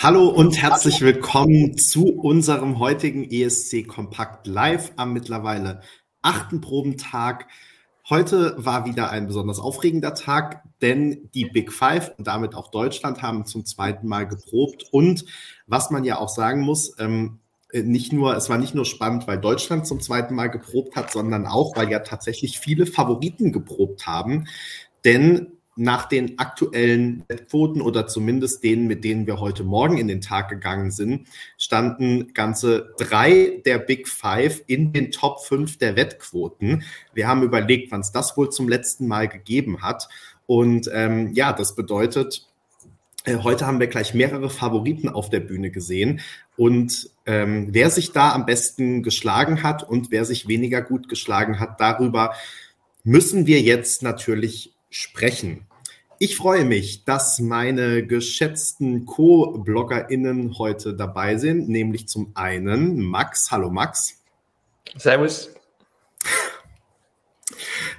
Hallo und herzlich willkommen zu unserem heutigen ESC Kompakt Live am mittlerweile achten Probentag. Heute war wieder ein besonders aufregender Tag, denn die Big Five und damit auch Deutschland haben zum zweiten Mal geprobt. Und was man ja auch sagen muss, ähm, nicht nur, es war nicht nur spannend, weil Deutschland zum zweiten Mal geprobt hat, sondern auch, weil ja tatsächlich viele Favoriten geprobt haben. Denn nach den aktuellen Wettquoten oder zumindest denen, mit denen wir heute Morgen in den Tag gegangen sind, standen ganze drei der Big Five in den Top 5 der Wettquoten. Wir haben überlegt, wann es das wohl zum letzten Mal gegeben hat. Und ähm, ja, das bedeutet, äh, heute haben wir gleich mehrere Favoriten auf der Bühne gesehen. Und ähm, wer sich da am besten geschlagen hat und wer sich weniger gut geschlagen hat, darüber müssen wir jetzt natürlich sprechen. Ich freue mich, dass meine geschätzten Co-BloggerInnen heute dabei sind, nämlich zum einen Max. Hallo Max. Servus.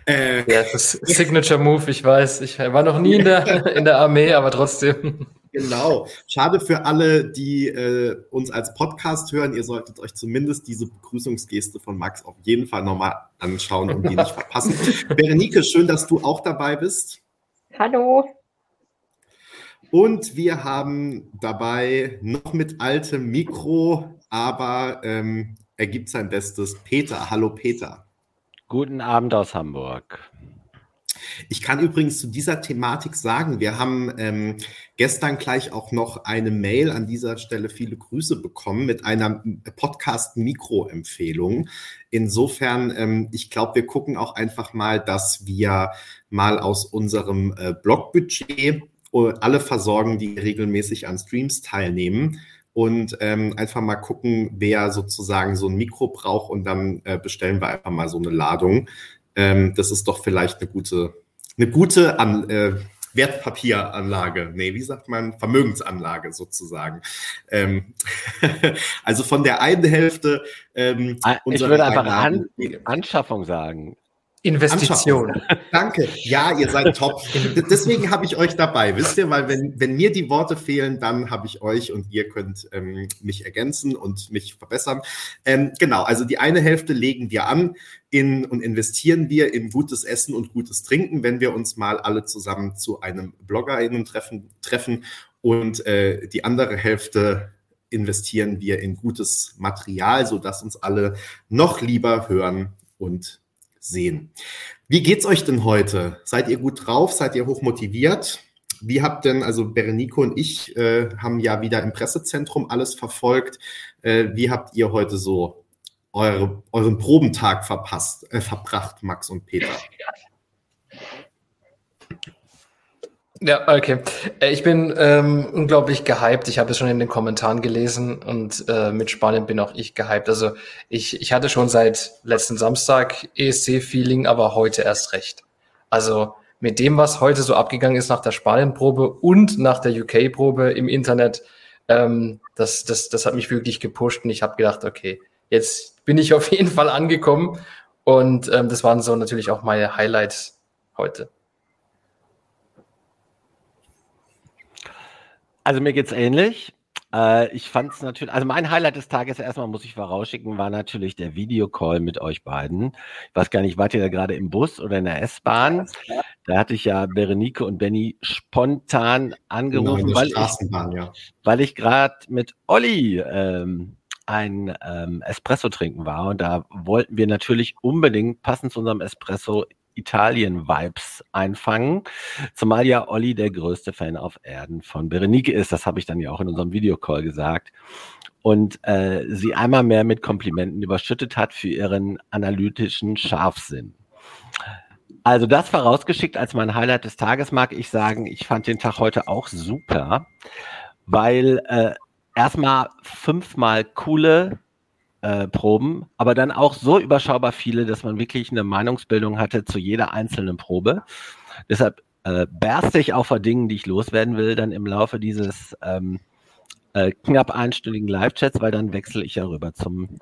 Äh, ja, das Signature Move, ich weiß. Ich war noch nie in der, in der Armee, aber trotzdem. Genau. Schade für alle, die äh, uns als Podcast hören. Ihr solltet euch zumindest diese Begrüßungsgeste von Max auf jeden Fall nochmal anschauen und die nicht verpassen. Berenike, schön, dass du auch dabei bist. Hallo. Und wir haben dabei noch mit altem Mikro, aber ähm, er gibt sein Bestes. Peter, hallo Peter. Guten Abend aus Hamburg. Ich kann übrigens zu dieser Thematik sagen, wir haben ähm, gestern gleich auch noch eine Mail an dieser Stelle viele Grüße bekommen mit einer Podcast-Mikro-Empfehlung. Insofern, ähm, ich glaube, wir gucken auch einfach mal, dass wir mal aus unserem äh, Blogbudget äh, alle versorgen, die regelmäßig an Streams teilnehmen und ähm, einfach mal gucken, wer sozusagen so ein Mikro braucht und dann äh, bestellen wir einfach mal so eine Ladung. Ähm, das ist doch vielleicht eine gute, eine gute An äh, Wertpapieranlage, nee, wie sagt man, Vermögensanlage sozusagen. Ähm, also von der einen Hälfte. Ähm, ah, ich würde einfach An Anschaffung sagen. Investition. Danke. Ja, ihr seid top. Deswegen habe ich euch dabei, wisst ihr, weil wenn, wenn mir die Worte fehlen, dann habe ich euch und ihr könnt ähm, mich ergänzen und mich verbessern. Ähm, genau, also die eine Hälfte legen wir an in, und investieren wir in gutes Essen und gutes Trinken, wenn wir uns mal alle zusammen zu einem BloggerInnen-Treffen treffen und äh, die andere Hälfte investieren wir in gutes Material, sodass uns alle noch lieber hören und sehen. Wie geht's euch denn heute? Seid ihr gut drauf? Seid ihr hoch motiviert? Wie habt denn, also Berenico und ich äh, haben ja wieder im Pressezentrum alles verfolgt. Äh, wie habt ihr heute so eure, euren Probentag verpasst, äh, verbracht, Max und Peter? Ja, okay. Äh, ich bin ähm, unglaublich gehypt. Ich habe es schon in den Kommentaren gelesen und äh, mit Spanien bin auch ich gehypt. Also ich, ich hatte schon seit letzten Samstag ESC-Feeling, aber heute erst recht. Also mit dem, was heute so abgegangen ist nach der Spanien-Probe und nach der UK-Probe im Internet, ähm, das, das, das hat mich wirklich gepusht und ich habe gedacht, okay, jetzt bin ich auf jeden Fall angekommen und ähm, das waren so natürlich auch meine Highlights heute. Also mir geht's ähnlich. Äh, ich fand es natürlich, also mein Highlight des Tages erstmal muss ich vorausschicken, war natürlich der Videocall mit euch beiden. Ich weiß gar nicht, wart ihr da gerade im Bus oder in der S-Bahn? Da hatte ich ja Berenike und Benny spontan angerufen, genau, weil, ich, ja. weil ich gerade mit Olli ähm, ein ähm, Espresso trinken war und da wollten wir natürlich unbedingt passend zu unserem Espresso Italien-Vibes einfangen. Zumal ja Olli der größte Fan auf Erden von Berenike ist. Das habe ich dann ja auch in unserem Videocall gesagt. Und äh, sie einmal mehr mit Komplimenten überschüttet hat für ihren analytischen Scharfsinn. Also das vorausgeschickt als mein Highlight des Tages mag ich sagen, ich fand den Tag heute auch super, weil äh, erstmal fünfmal coole äh, Proben, aber dann auch so überschaubar viele, dass man wirklich eine Meinungsbildung hatte zu jeder einzelnen Probe. Deshalb äh, berste ich auch vor Dingen, die ich loswerden will, dann im Laufe dieses ähm, äh, knapp einstündigen Live-Chats, weil dann wechsle ich ja rüber zum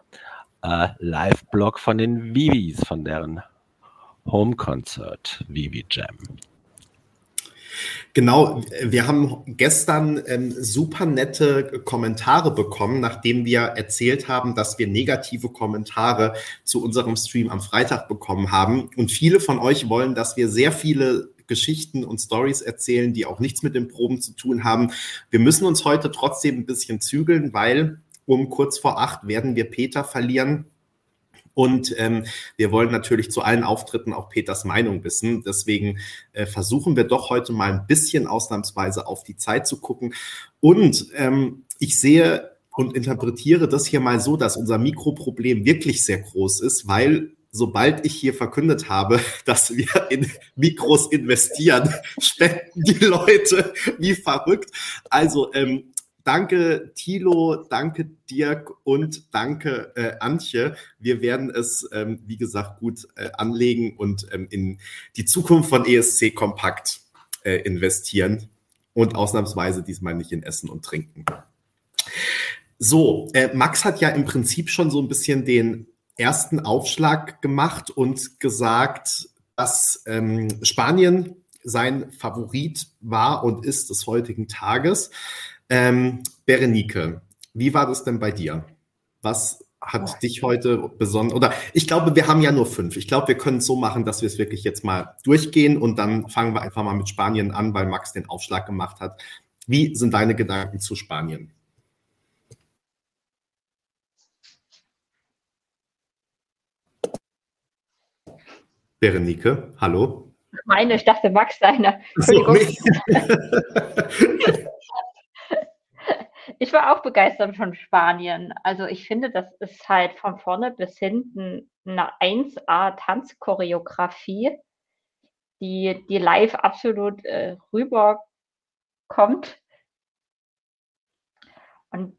äh, Live-Blog von den Vivis, von deren Home-Concert Vivi Jam. Genau, wir haben gestern ähm, super nette Kommentare bekommen, nachdem wir erzählt haben, dass wir negative Kommentare zu unserem Stream am Freitag bekommen haben. Und viele von euch wollen, dass wir sehr viele Geschichten und Stories erzählen, die auch nichts mit den Proben zu tun haben. Wir müssen uns heute trotzdem ein bisschen zügeln, weil um kurz vor acht werden wir Peter verlieren und ähm, wir wollen natürlich zu allen Auftritten auch Peters Meinung wissen. Deswegen äh, versuchen wir doch heute mal ein bisschen ausnahmsweise auf die Zeit zu gucken. Und ähm, ich sehe und interpretiere das hier mal so, dass unser Mikroproblem wirklich sehr groß ist, weil sobald ich hier verkündet habe, dass wir in Mikros investieren, spenden die Leute wie verrückt. Also ähm, Danke, Thilo, danke, Dirk und danke, äh, Antje. Wir werden es, ähm, wie gesagt, gut äh, anlegen und ähm, in die Zukunft von ESC Kompakt äh, investieren und ausnahmsweise diesmal nicht in Essen und Trinken. So, äh, Max hat ja im Prinzip schon so ein bisschen den ersten Aufschlag gemacht und gesagt, dass ähm, Spanien sein Favorit war und ist des heutigen Tages. Ähm, Berenike, wie war das denn bei dir? Was hat oh. dich heute besonders, oder ich glaube, wir haben ja nur fünf. Ich glaube, wir können es so machen, dass wir es wirklich jetzt mal durchgehen und dann fangen wir einfach mal mit Spanien an, weil Max den Aufschlag gemacht hat. Wie sind deine Gedanken zu Spanien? Berenike, hallo. Meine, ich dachte Max deine. So. Ich war auch begeistert von Spanien. Also ich finde, das ist halt von vorne bis hinten eine 1A-Tanzchoreografie, die, die live absolut äh, rüberkommt. Und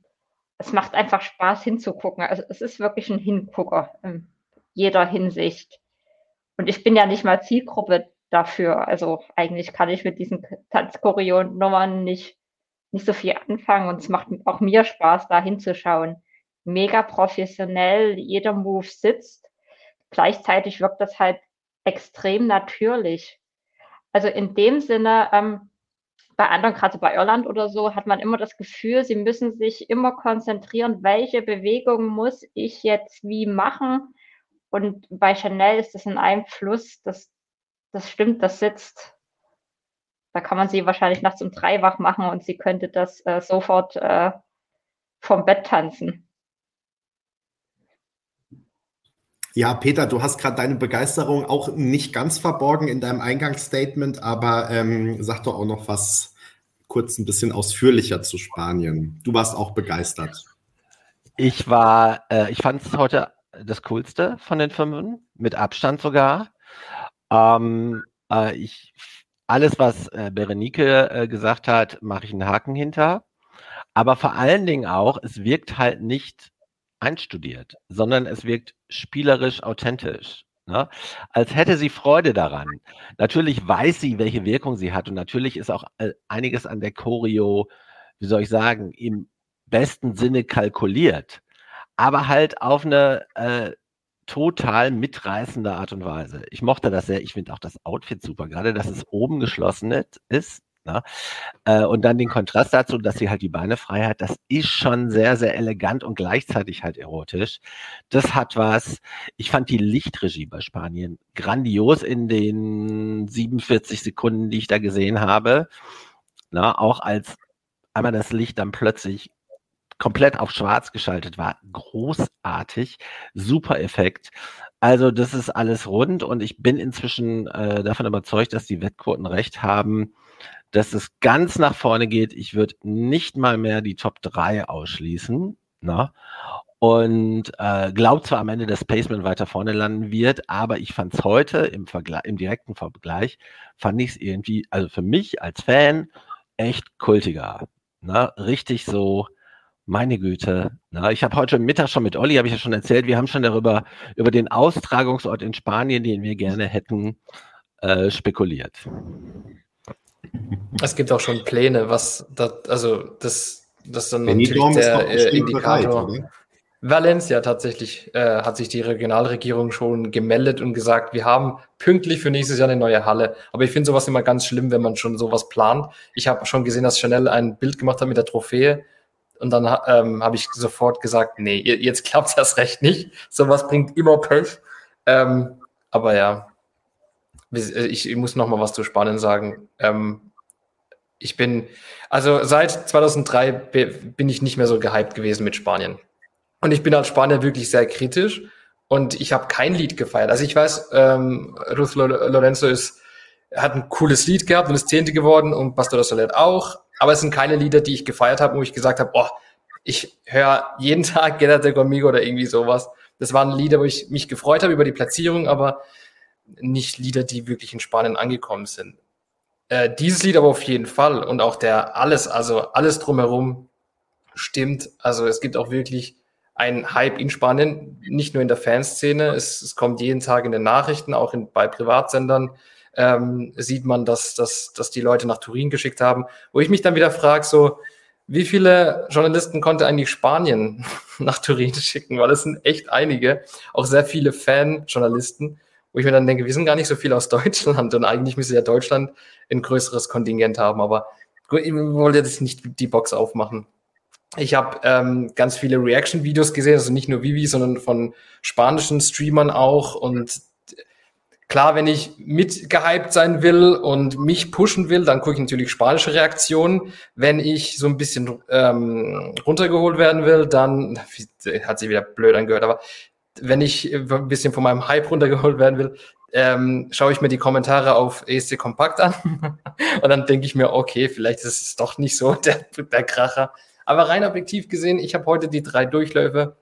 es macht einfach Spaß hinzugucken. Also es ist wirklich ein Hingucker in jeder Hinsicht. Und ich bin ja nicht mal Zielgruppe dafür. Also eigentlich kann ich mit diesen Tanzchoreonummern nicht nicht so viel anfangen und es macht auch mir Spaß, da hinzuschauen. Mega professionell, jeder Move sitzt. Gleichzeitig wirkt das halt extrem natürlich. Also in dem Sinne, ähm, bei anderen, gerade bei Irland oder so, hat man immer das Gefühl, sie müssen sich immer konzentrieren, welche Bewegung muss ich jetzt wie machen. Und bei Chanel ist das ein Einfluss, das, das stimmt, das sitzt. Da kann man sie wahrscheinlich nachts um drei wach machen und sie könnte das äh, sofort äh, vom Bett tanzen. Ja, Peter, du hast gerade deine Begeisterung auch nicht ganz verborgen in deinem Eingangsstatement, aber ähm, sag doch auch noch was kurz ein bisschen ausführlicher zu Spanien. Du warst auch begeistert. Ich war, äh, ich fand es heute das Coolste von den Fünfen, mit Abstand sogar. Ähm, äh, ich alles, was äh, Berenike äh, gesagt hat, mache ich einen Haken hinter. Aber vor allen Dingen auch, es wirkt halt nicht einstudiert, sondern es wirkt spielerisch authentisch. Ne? Als hätte sie Freude daran. Natürlich weiß sie, welche Wirkung sie hat und natürlich ist auch äh, einiges an der Choreo, wie soll ich sagen, im besten Sinne kalkuliert, aber halt auf eine äh, total mitreißende Art und Weise. Ich mochte das sehr. Ich finde auch das Outfit super, gerade dass es oben geschlossen ist. Na? Ne? Äh, und dann den Kontrast dazu, dass sie halt die Beine frei hat, das ist schon sehr, sehr elegant und gleichzeitig halt erotisch. Das hat was. Ich fand die Lichtregie bei Spanien grandios in den 47 Sekunden, die ich da gesehen habe. Na, auch als einmal das Licht dann plötzlich komplett auf schwarz geschaltet war. Großartig, super Effekt. Also das ist alles rund und ich bin inzwischen äh, davon überzeugt, dass die Wettquoten recht haben, dass es ganz nach vorne geht. Ich würde nicht mal mehr die Top 3 ausschließen. Na? Ne? Und äh, glaubt zwar am Ende, dass Spaceman weiter vorne landen wird, aber ich fand es heute im, Vergleich, im direkten Vergleich, fand ich es irgendwie, also für mich als Fan, echt kultiger. Ne? Richtig so, meine Güte. Na, ich habe heute Mittag schon mit Olli, habe ich ja schon erzählt, wir haben schon darüber, über den Austragungsort in Spanien, den wir gerne hätten, äh, spekuliert. Es gibt auch schon Pläne, was das, also das, das dann natürlich der äh, Indikator. Bereit, Valencia tatsächlich äh, hat sich die Regionalregierung schon gemeldet und gesagt, wir haben pünktlich für nächstes Jahr eine neue Halle. Aber ich finde sowas immer ganz schlimm, wenn man schon sowas plant. Ich habe schon gesehen, dass Chanel ein Bild gemacht hat mit der Trophäe und dann ähm, habe ich sofort gesagt, nee, jetzt klappt das recht nicht. Sowas bringt immer Pech. Ähm, aber ja, äh, ich, ich muss noch mal was zu Spanien sagen. Ähm, ich bin, also seit 2003 bin ich nicht mehr so gehypt gewesen mit Spanien. Und ich bin als Spanier wirklich sehr kritisch und ich habe kein Lied gefeiert. Also ich weiß, ähm, Ruth Lorenzo ist, hat ein cooles Lied gehabt und ist Zehnte geworden und Pastor Soler auch. Aber es sind keine Lieder, die ich gefeiert habe, wo ich gesagt habe, oh, ich höre jeden Tag Quédate conmigo oder irgendwie sowas. Das waren Lieder, wo ich mich gefreut habe über die Platzierung, aber nicht Lieder, die wirklich in Spanien angekommen sind. Äh, dieses Lied aber auf jeden Fall und auch der alles, also alles drumherum stimmt. Also es gibt auch wirklich ein Hype in Spanien, nicht nur in der Fanszene. Es, es kommt jeden Tag in den Nachrichten, auch in, bei Privatsendern ähm, sieht man, dass, dass, dass die Leute nach Turin geschickt haben. Wo ich mich dann wieder frage, so, wie viele Journalisten konnte eigentlich Spanien nach Turin schicken? Weil es sind echt einige, auch sehr viele Fan-Journalisten, wo ich mir dann denke, wir sind gar nicht so viel aus Deutschland und eigentlich müsste ja Deutschland ein größeres Kontingent haben. Aber ich wollte jetzt nicht die Box aufmachen. Ich habe ähm, ganz viele Reaction-Videos gesehen, also nicht nur Vivi, sondern von spanischen Streamern auch. Und klar, wenn ich mitgehypt sein will und mich pushen will, dann gucke ich natürlich spanische Reaktionen. Wenn ich so ein bisschen ähm, runtergeholt werden will, dann hat sich wieder blöd angehört, aber wenn ich ein bisschen von meinem Hype runtergeholt werden will, ähm, schaue ich mir die Kommentare auf ESC Kompakt an und dann denke ich mir, okay, vielleicht ist es doch nicht so der, der Kracher. Aber rein objektiv gesehen, ich habe heute die drei Durchläufe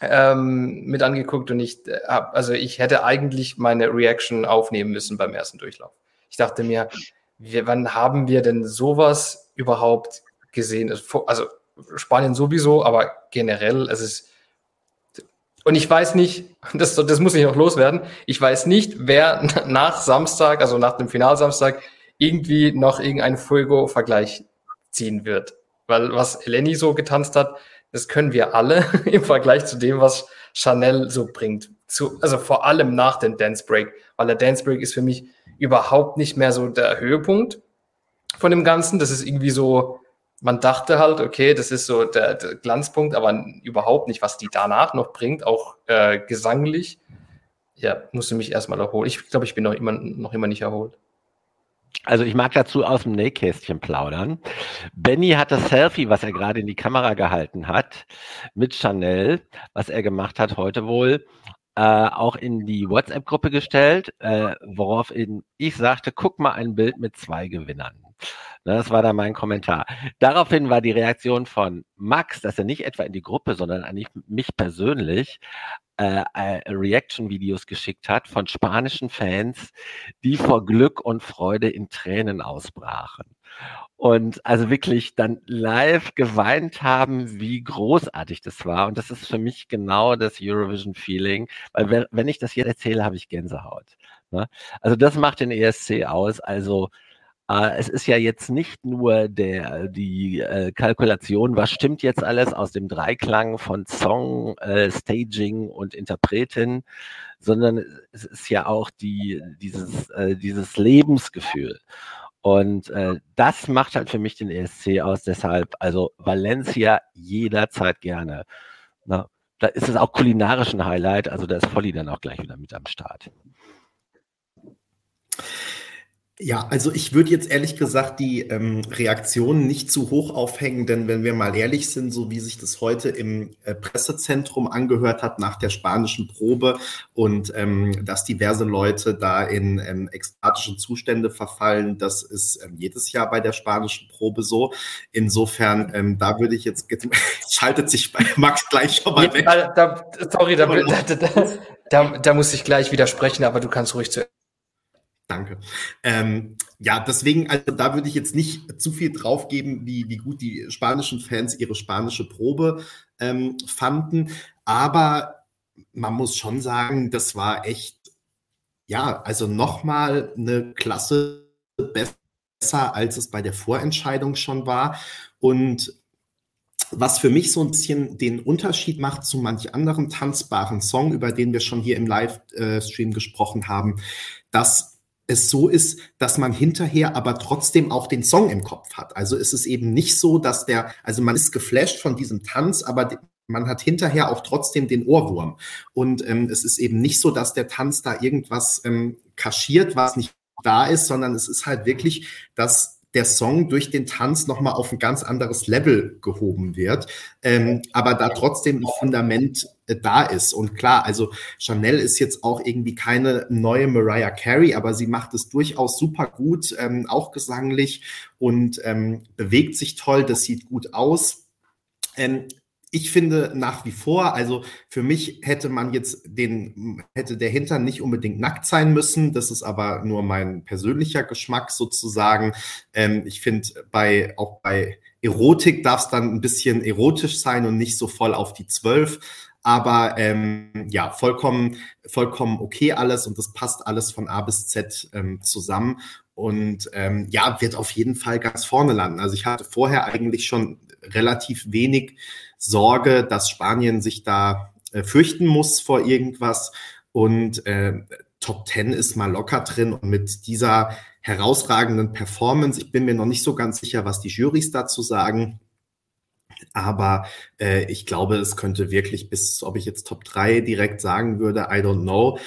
ähm, mit angeguckt und ich äh, hab, also ich hätte eigentlich meine Reaction aufnehmen müssen beim ersten Durchlauf. Ich dachte mir, wir, wann haben wir denn sowas überhaupt gesehen? Also, Spanien sowieso, aber generell, es ist und ich weiß nicht, das, das muss ich noch loswerden, ich weiß nicht, wer nach Samstag, also nach dem Finalsamstag, irgendwie noch irgendeinen Fuego-Vergleich ziehen wird. Weil was Eleni so getanzt hat, das können wir alle im Vergleich zu dem, was Chanel so bringt. Zu, also vor allem nach dem Dance Break, weil der Dance Break ist für mich überhaupt nicht mehr so der Höhepunkt von dem Ganzen. Das ist irgendwie so, man dachte halt, okay, das ist so der, der Glanzpunkt, aber überhaupt nicht, was die danach noch bringt, auch äh, gesanglich. Ja, musste mich erstmal erholen. Ich glaube, ich bin noch immer, noch immer nicht erholt. Also ich mag dazu aus dem Nähkästchen plaudern. Benny hat das Selfie, was er gerade in die Kamera gehalten hat, mit Chanel, was er gemacht hat heute wohl, äh, auch in die WhatsApp-Gruppe gestellt, äh, woraufhin ich sagte, guck mal ein Bild mit zwei Gewinnern. Das war dann mein Kommentar. Daraufhin war die Reaktion von Max, dass er nicht etwa in die Gruppe, sondern an mich persönlich äh, äh, Reaction-Videos geschickt hat von spanischen Fans, die vor Glück und Freude in Tränen ausbrachen. Und also wirklich dann live geweint haben, wie großartig das war. Und das ist für mich genau das Eurovision-Feeling, weil wenn ich das jetzt erzähle, habe ich Gänsehaut. Ne? Also das macht den ESC aus. Also es ist ja jetzt nicht nur der, die äh, Kalkulation, was stimmt jetzt alles aus dem Dreiklang von Song, äh, Staging und Interpretin, sondern es ist ja auch die, dieses, äh, dieses Lebensgefühl. Und äh, das macht halt für mich den ESC aus. Deshalb, also Valencia jederzeit gerne. Na, da ist es auch kulinarisch ein Highlight. Also da ist Volli dann auch gleich wieder mit am Start. Ja, also ich würde jetzt ehrlich gesagt die ähm, Reaktionen nicht zu hoch aufhängen, denn wenn wir mal ehrlich sind, so wie sich das heute im äh, Pressezentrum angehört hat nach der spanischen Probe und ähm, dass diverse Leute da in ähm, ekstatische Zustände verfallen, das ist ähm, jedes Jahr bei der spanischen Probe so. Insofern, ähm, da würde ich jetzt, jetzt schaltet sich bei Max gleich schon mal weg. Da, da, sorry, da, da, da muss ich gleich widersprechen, aber du kannst ruhig zu Danke. Ähm, ja, deswegen, also da würde ich jetzt nicht zu viel draufgeben, wie, wie gut die spanischen Fans ihre spanische Probe ähm, fanden. Aber man muss schon sagen, das war echt, ja, also nochmal eine Klasse besser, als es bei der Vorentscheidung schon war. Und was für mich so ein bisschen den Unterschied macht zu manch anderen tanzbaren Song, über den wir schon hier im Livestream gesprochen haben, dass es so ist, dass man hinterher aber trotzdem auch den Song im Kopf hat. Also ist es eben nicht so, dass der, also man ist geflasht von diesem Tanz, aber man hat hinterher auch trotzdem den Ohrwurm. Und ähm, es ist eben nicht so, dass der Tanz da irgendwas ähm, kaschiert, was nicht da ist, sondern es ist halt wirklich, dass der Song durch den Tanz nochmal auf ein ganz anderes Level gehoben wird, ähm, aber da trotzdem ein Fundament äh, da ist. Und klar, also Chanel ist jetzt auch irgendwie keine neue Mariah Carey, aber sie macht es durchaus super gut, ähm, auch gesanglich und ähm, bewegt sich toll, das sieht gut aus. Ähm, ich finde nach wie vor, also für mich hätte man jetzt den, hätte der Hintern nicht unbedingt nackt sein müssen. Das ist aber nur mein persönlicher Geschmack sozusagen. Ähm, ich finde bei, auch bei Erotik darf es dann ein bisschen erotisch sein und nicht so voll auf die Zwölf. Aber ähm, ja, vollkommen, vollkommen okay alles und das passt alles von A bis Z ähm, zusammen. Und ähm, ja, wird auf jeden Fall ganz vorne landen. Also ich hatte vorher eigentlich schon relativ wenig Sorge, dass Spanien sich da äh, fürchten muss vor irgendwas. Und äh, Top 10 ist mal locker drin und mit dieser herausragenden Performance, ich bin mir noch nicht so ganz sicher, was die Jurys dazu sagen, aber äh, ich glaube, es könnte wirklich bis, ob ich jetzt Top 3 direkt sagen würde, I don't know.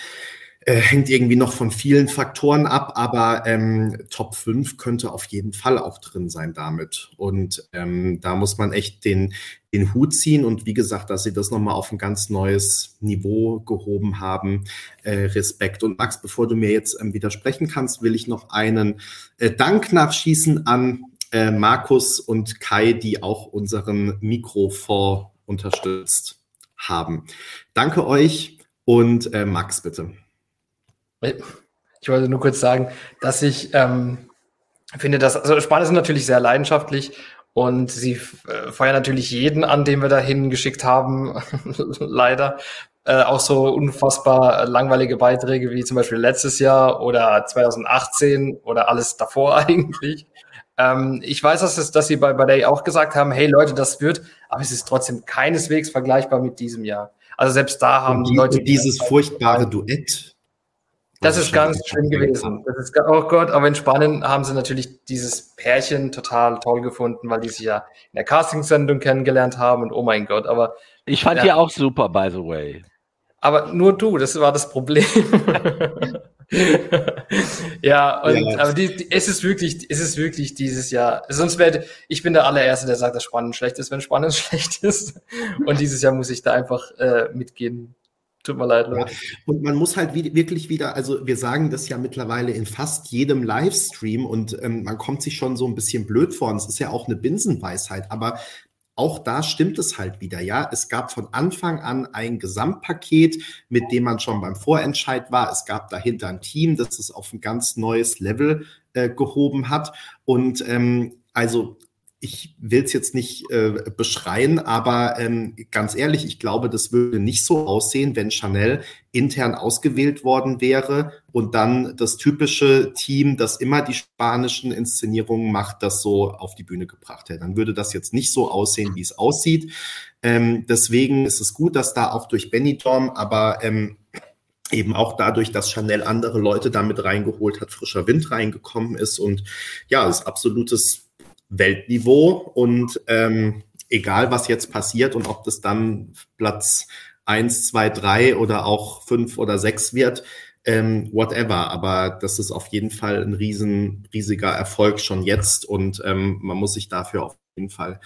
Äh, hängt irgendwie noch von vielen Faktoren ab, aber ähm, Top 5 könnte auf jeden Fall auch drin sein damit. Und ähm, da muss man echt den, den Hut ziehen und wie gesagt, dass sie das nochmal auf ein ganz neues Niveau gehoben haben. Äh, Respekt. Und Max, bevor du mir jetzt ähm, widersprechen kannst, will ich noch einen äh, Dank nachschießen an äh, Markus und Kai, die auch unseren Mikrofonds unterstützt haben. Danke euch und äh, Max bitte. Ich wollte nur kurz sagen, dass ich ähm, finde, dass also Spanier sind natürlich sehr leidenschaftlich und sie äh, feuern natürlich jeden an, den wir dahin geschickt haben, leider. Äh, auch so unfassbar langweilige Beiträge wie zum Beispiel letztes Jahr oder 2018 oder alles davor eigentlich. Ähm, ich weiß, dass, es, dass sie bei, bei Day auch gesagt haben, hey Leute, das wird, aber es ist trotzdem keineswegs vergleichbar mit diesem Jahr. Also selbst da haben die, die Leute dieses furchtbare Duett das ist ganz schlimm gewesen. Das ist, oh Gott, aber in Spanien haben sie natürlich dieses Pärchen total toll gefunden, weil die sich ja in der Castingsendung kennengelernt haben und oh mein Gott, aber. Ich fand ja, die auch super, by the way. Aber nur du, das war das Problem. ja, und ja. aber die, die, es ist wirklich, es ist wirklich dieses Jahr. Sonst wäre ich bin der allererste, der sagt, dass Spannend schlecht ist, wenn Spannend schlecht ist. Und dieses Jahr muss ich da einfach äh, mitgehen. Tut mir leid, Leute. Und man muss halt wirklich wieder, also wir sagen das ja mittlerweile in fast jedem Livestream und ähm, man kommt sich schon so ein bisschen blöd vor. Und es ist ja auch eine Binsenweisheit, aber auch da stimmt es halt wieder, ja. Es gab von Anfang an ein Gesamtpaket, mit dem man schon beim Vorentscheid war. Es gab dahinter ein Team, das es auf ein ganz neues Level äh, gehoben hat. Und ähm, also ich will es jetzt nicht äh, beschreien, aber ähm, ganz ehrlich, ich glaube, das würde nicht so aussehen, wenn Chanel intern ausgewählt worden wäre und dann das typische Team, das immer die spanischen Inszenierungen macht, das so auf die Bühne gebracht hätte. Dann würde das jetzt nicht so aussehen, wie es aussieht. Ähm, deswegen ist es gut, dass da auch durch Benidorm, aber ähm, eben auch dadurch, dass Chanel andere Leute damit reingeholt hat, frischer Wind reingekommen ist und ja, das ist absolutes Weltniveau und ähm, egal was jetzt passiert und ob das dann Platz eins, zwei, drei oder auch fünf oder sechs wird, ähm, whatever. Aber das ist auf jeden Fall ein riesen, riesiger Erfolg schon jetzt und ähm, man muss sich dafür auf jeden Fall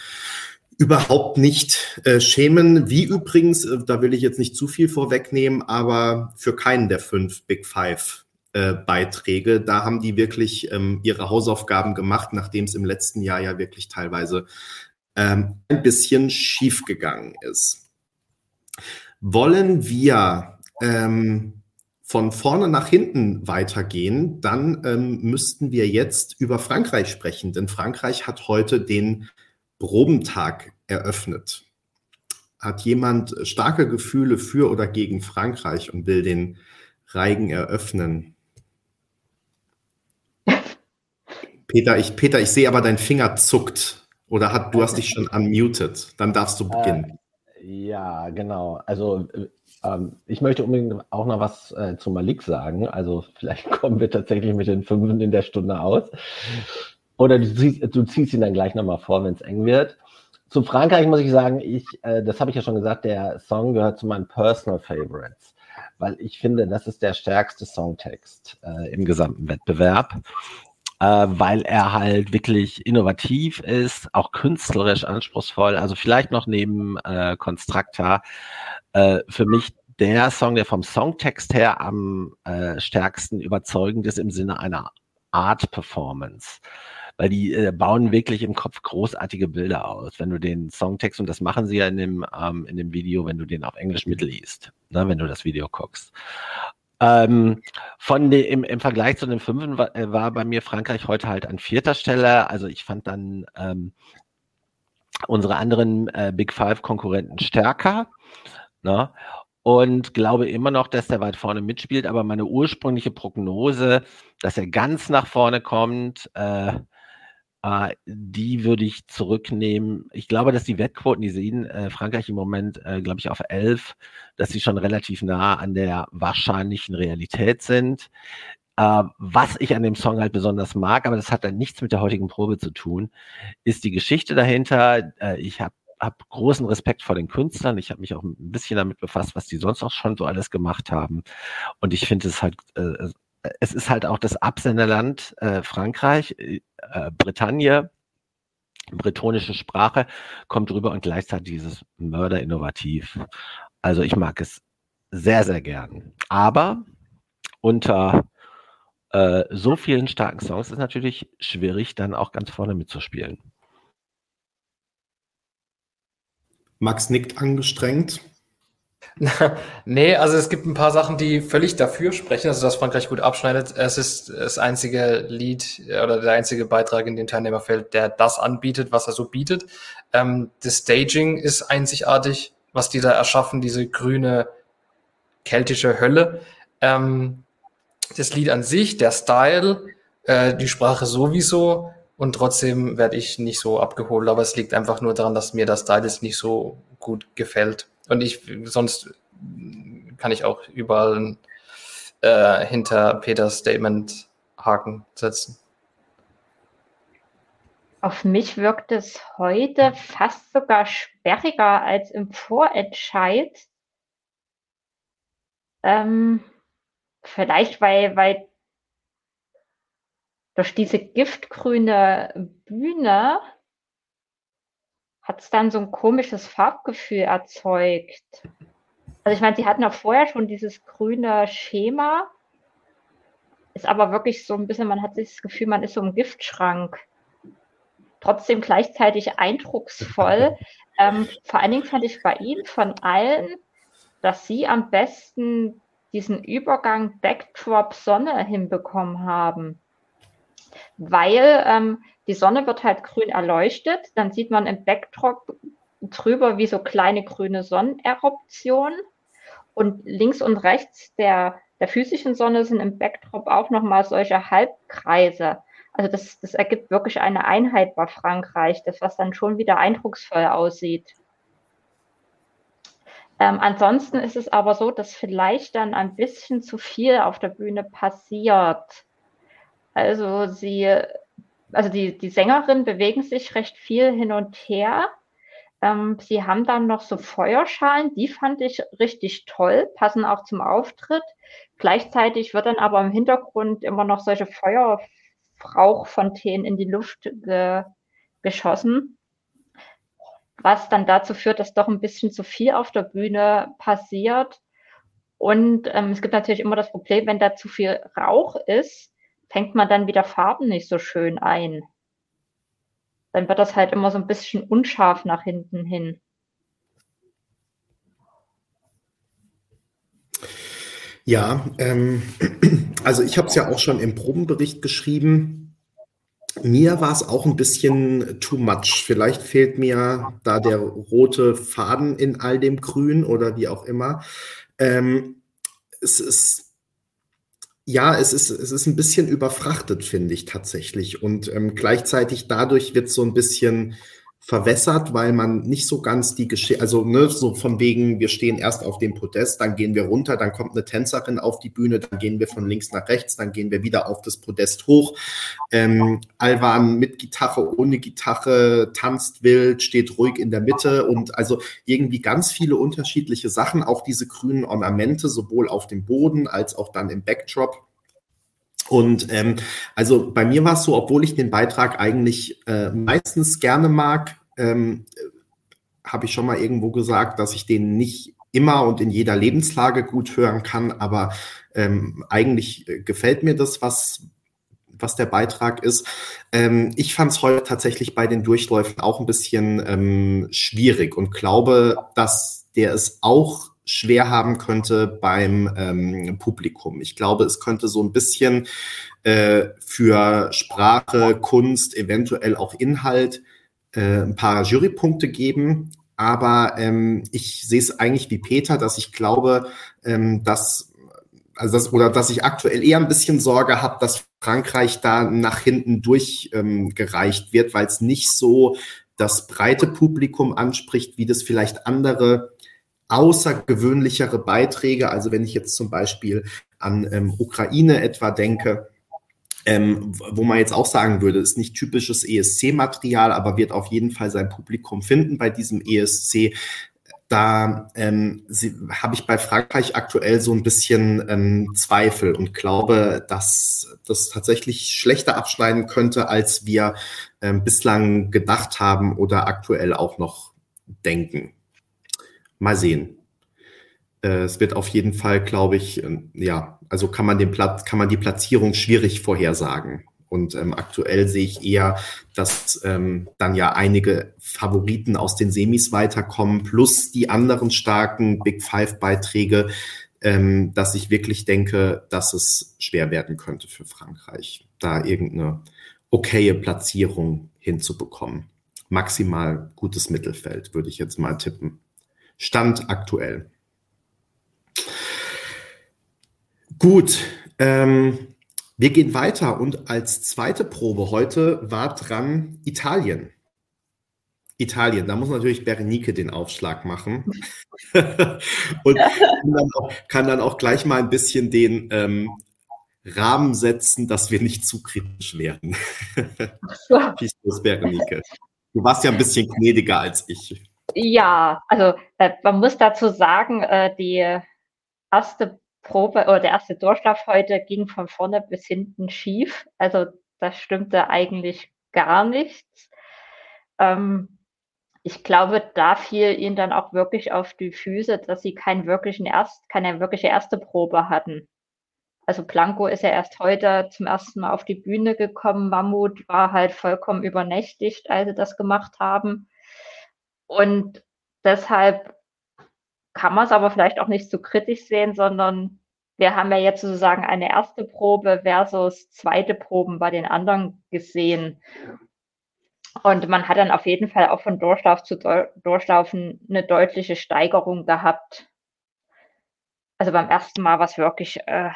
überhaupt nicht äh, schämen. Wie übrigens, äh, da will ich jetzt nicht zu viel vorwegnehmen, aber für keinen der fünf Big Five äh, Beiträge. Da haben die wirklich ähm, ihre Hausaufgaben gemacht, nachdem es im letzten Jahr ja wirklich teilweise ähm, ein bisschen schief gegangen ist. Wollen wir ähm, von vorne nach hinten weitergehen, dann ähm, müssten wir jetzt über Frankreich sprechen, denn Frankreich hat heute den Probentag eröffnet. Hat jemand starke Gefühle für oder gegen Frankreich und will den Reigen eröffnen? Peter, ich, Peter, ich sehe aber, dein Finger zuckt Oder hat, du hast dich schon unmuted. Dann darfst du beginnen. Äh, ja, genau. Also äh, ähm, ich möchte unbedingt auch noch was äh, zu Malik sagen. Also vielleicht kommen wir tatsächlich mit den Fünfen in der Stunde aus. Oder du ziehst, du ziehst ihn dann gleich nochmal vor, wenn es eng wird. Zu Frankreich muss ich sagen, ich, äh, das habe ich ja schon gesagt, der Song gehört zu meinen Personal Favorites, weil ich finde, das ist der stärkste Songtext äh, im gesamten Wettbewerb äh, weil er halt wirklich innovativ ist, auch künstlerisch anspruchsvoll. Also vielleicht noch neben äh, Constructa äh, für mich der Song, der vom Songtext her am äh, stärksten überzeugend ist im Sinne einer Art Performance. Weil die äh, bauen wirklich im Kopf großartige Bilder aus. Wenn du den Songtext, und das machen sie ja in dem, ähm, in dem Video, wenn du den auf Englisch mitliest, ne, wenn du das Video guckst. Ähm, von dem, im, im Vergleich zu den Fünfen war, äh, war, bei mir Frankreich heute halt an vierter Stelle. Also ich fand dann ähm, unsere anderen äh, Big Five Konkurrenten stärker. Ne? Und glaube immer noch, dass er weit vorne mitspielt. Aber meine ursprüngliche Prognose, dass er ganz nach vorne kommt, äh, äh, die würde ich zurücknehmen. Ich glaube, dass die Wettquoten, die sehen äh, Frankreich im Moment, äh, glaube ich, auf 11, dass sie schon relativ nah an der wahrscheinlichen Realität sind. Äh, was ich an dem Song halt besonders mag, aber das hat dann nichts mit der heutigen Probe zu tun, ist die Geschichte dahinter. Äh, ich habe hab großen Respekt vor den Künstlern. Ich habe mich auch ein bisschen damit befasst, was die sonst auch schon so alles gemacht haben. Und ich finde es halt äh, es ist halt auch das Absenderland äh, Frankreich, äh, Bretagne, bretonische Sprache, kommt rüber und gleichzeitig dieses Mörder innovativ. Also ich mag es sehr, sehr gern. Aber unter äh, so vielen starken Songs ist natürlich schwierig, dann auch ganz vorne mitzuspielen. Max nickt angestrengt. nee, also es gibt ein paar Sachen, die völlig dafür sprechen, also dass Frankreich gut abschneidet. Es ist das einzige Lied äh, oder der einzige Beitrag in dem Teilnehmerfeld, der das anbietet, was er so bietet. Ähm, das Staging ist einzigartig, was die da erschaffen, diese grüne keltische Hölle. Ähm, das Lied an sich, der Style, äh, die Sprache sowieso und trotzdem werde ich nicht so abgeholt, aber es liegt einfach nur daran, dass mir der Style jetzt nicht so gut gefällt. Und ich, sonst kann ich auch überall äh, hinter Peters Statement Haken setzen. Auf mich wirkt es heute fast sogar sperriger als im Vorentscheid. Ähm, vielleicht, weil, weil durch diese giftgrüne Bühne hat es dann so ein komisches Farbgefühl erzeugt. Also ich meine, sie hatten auch vorher schon dieses grüne Schema, ist aber wirklich so ein bisschen, man hat sich das Gefühl, man ist so im Giftschrank. Trotzdem gleichzeitig eindrucksvoll. Ähm, vor allen Dingen fand ich bei Ihnen von allen, dass Sie am besten diesen Übergang Backdrop Sonne hinbekommen haben weil ähm, die Sonne wird halt grün erleuchtet. Dann sieht man im Backdrop drüber wie so kleine grüne Sonneneruptionen. Und links und rechts der, der physischen Sonne sind im Backdrop auch nochmal solche Halbkreise. Also das, das ergibt wirklich eine Einheit bei Frankreich, das was dann schon wieder eindrucksvoll aussieht. Ähm, ansonsten ist es aber so, dass vielleicht dann ein bisschen zu viel auf der Bühne passiert. Also sie, also die, die Sängerinnen bewegen sich recht viel hin und her. Ähm, sie haben dann noch so Feuerschalen, die fand ich richtig toll, passen auch zum Auftritt. Gleichzeitig wird dann aber im Hintergrund immer noch solche Feuerrauchfontänen in die Luft ge geschossen, was dann dazu führt, dass doch ein bisschen zu viel auf der Bühne passiert. Und ähm, es gibt natürlich immer das Problem, wenn da zu viel Rauch ist, fängt man dann wieder Farben nicht so schön ein. Dann wird das halt immer so ein bisschen unscharf nach hinten hin. Ja, ähm, also ich habe es ja auch schon im Probenbericht geschrieben. Mir war es auch ein bisschen too much. Vielleicht fehlt mir da der rote Faden in all dem Grün oder wie auch immer. Ähm, es ist ja, es ist, es ist ein bisschen überfrachtet, finde ich tatsächlich. Und ähm, gleichzeitig dadurch wird so ein bisschen verwässert, weil man nicht so ganz die Geschichte, also ne, so von wegen, wir stehen erst auf dem Podest, dann gehen wir runter, dann kommt eine Tänzerin auf die Bühne, dann gehen wir von links nach rechts, dann gehen wir wieder auf das Podest hoch. Ähm, Alvan mit Gitarre, ohne Gitarre, tanzt wild, steht ruhig in der Mitte und also irgendwie ganz viele unterschiedliche Sachen, auch diese grünen Ornamente, sowohl auf dem Boden als auch dann im Backdrop. Und ähm, also bei mir war es so, obwohl ich den Beitrag eigentlich äh, meistens gerne mag, ähm, habe ich schon mal irgendwo gesagt, dass ich den nicht immer und in jeder Lebenslage gut hören kann, aber ähm, eigentlich äh, gefällt mir das, was, was der Beitrag ist. Ähm, ich fand es heute tatsächlich bei den Durchläufen auch ein bisschen ähm, schwierig und glaube, dass der es auch schwer haben könnte beim ähm, Publikum. Ich glaube, es könnte so ein bisschen äh, für Sprache, Kunst, eventuell auch Inhalt äh, ein paar Jurypunkte geben. Aber ähm, ich sehe es eigentlich wie Peter, dass ich glaube, ähm, dass also das, oder dass ich aktuell eher ein bisschen Sorge habe, dass Frankreich da nach hinten durchgereicht ähm, wird, weil es nicht so das breite Publikum anspricht, wie das vielleicht andere außergewöhnlichere Beiträge. Also wenn ich jetzt zum Beispiel an ähm, Ukraine etwa denke, ähm, wo man jetzt auch sagen würde, ist nicht typisches ESC-Material, aber wird auf jeden Fall sein Publikum finden bei diesem ESC. Da ähm, habe ich bei Frankreich aktuell so ein bisschen ähm, Zweifel und glaube, dass das tatsächlich schlechter abschneiden könnte, als wir ähm, bislang gedacht haben oder aktuell auch noch denken. Mal sehen. Äh, es wird auf jeden Fall, glaube ich, äh, ja, also kann man den Platz, kann man die Platzierung schwierig vorhersagen. Und ähm, aktuell sehe ich eher, dass ähm, dann ja einige Favoriten aus den Semis weiterkommen, plus die anderen starken Big Five-Beiträge, ähm, dass ich wirklich denke, dass es schwer werden könnte für Frankreich, da irgendeine okaye Platzierung hinzubekommen. Maximal gutes Mittelfeld, würde ich jetzt mal tippen. Stand aktuell. Gut, ähm, wir gehen weiter und als zweite Probe heute war dran Italien. Italien, da muss natürlich Berenike den Aufschlag machen und kann dann, auch, kann dann, auch, gleich mal ein bisschen den ähm, Rahmen setzen, dass wir nicht zu kritisch werden. Peace, Berenike. Du warst ja ein bisschen gnädiger als ich. Ja, also man muss dazu sagen, äh, die erste Probe oder der erste Durchlauf heute ging von vorne bis hinten schief. Also das stimmte eigentlich gar nichts. Ähm, ich glaube, da fiel ihnen dann auch wirklich auf die Füße, dass sie keinen wirklichen erst, keine wirkliche erste Probe hatten. Also Blanco ist ja erst heute zum ersten Mal auf die Bühne gekommen. Mammut war halt vollkommen übernächtigt, als sie das gemacht haben. Und deshalb kann man es aber vielleicht auch nicht so kritisch sehen, sondern wir haben ja jetzt sozusagen eine erste Probe versus zweite Proben bei den anderen gesehen. Und man hat dann auf jeden Fall auch von Durchlauf zu Durchlaufen eine deutliche Steigerung gehabt. Also beim ersten Mal war es wirklich, äh,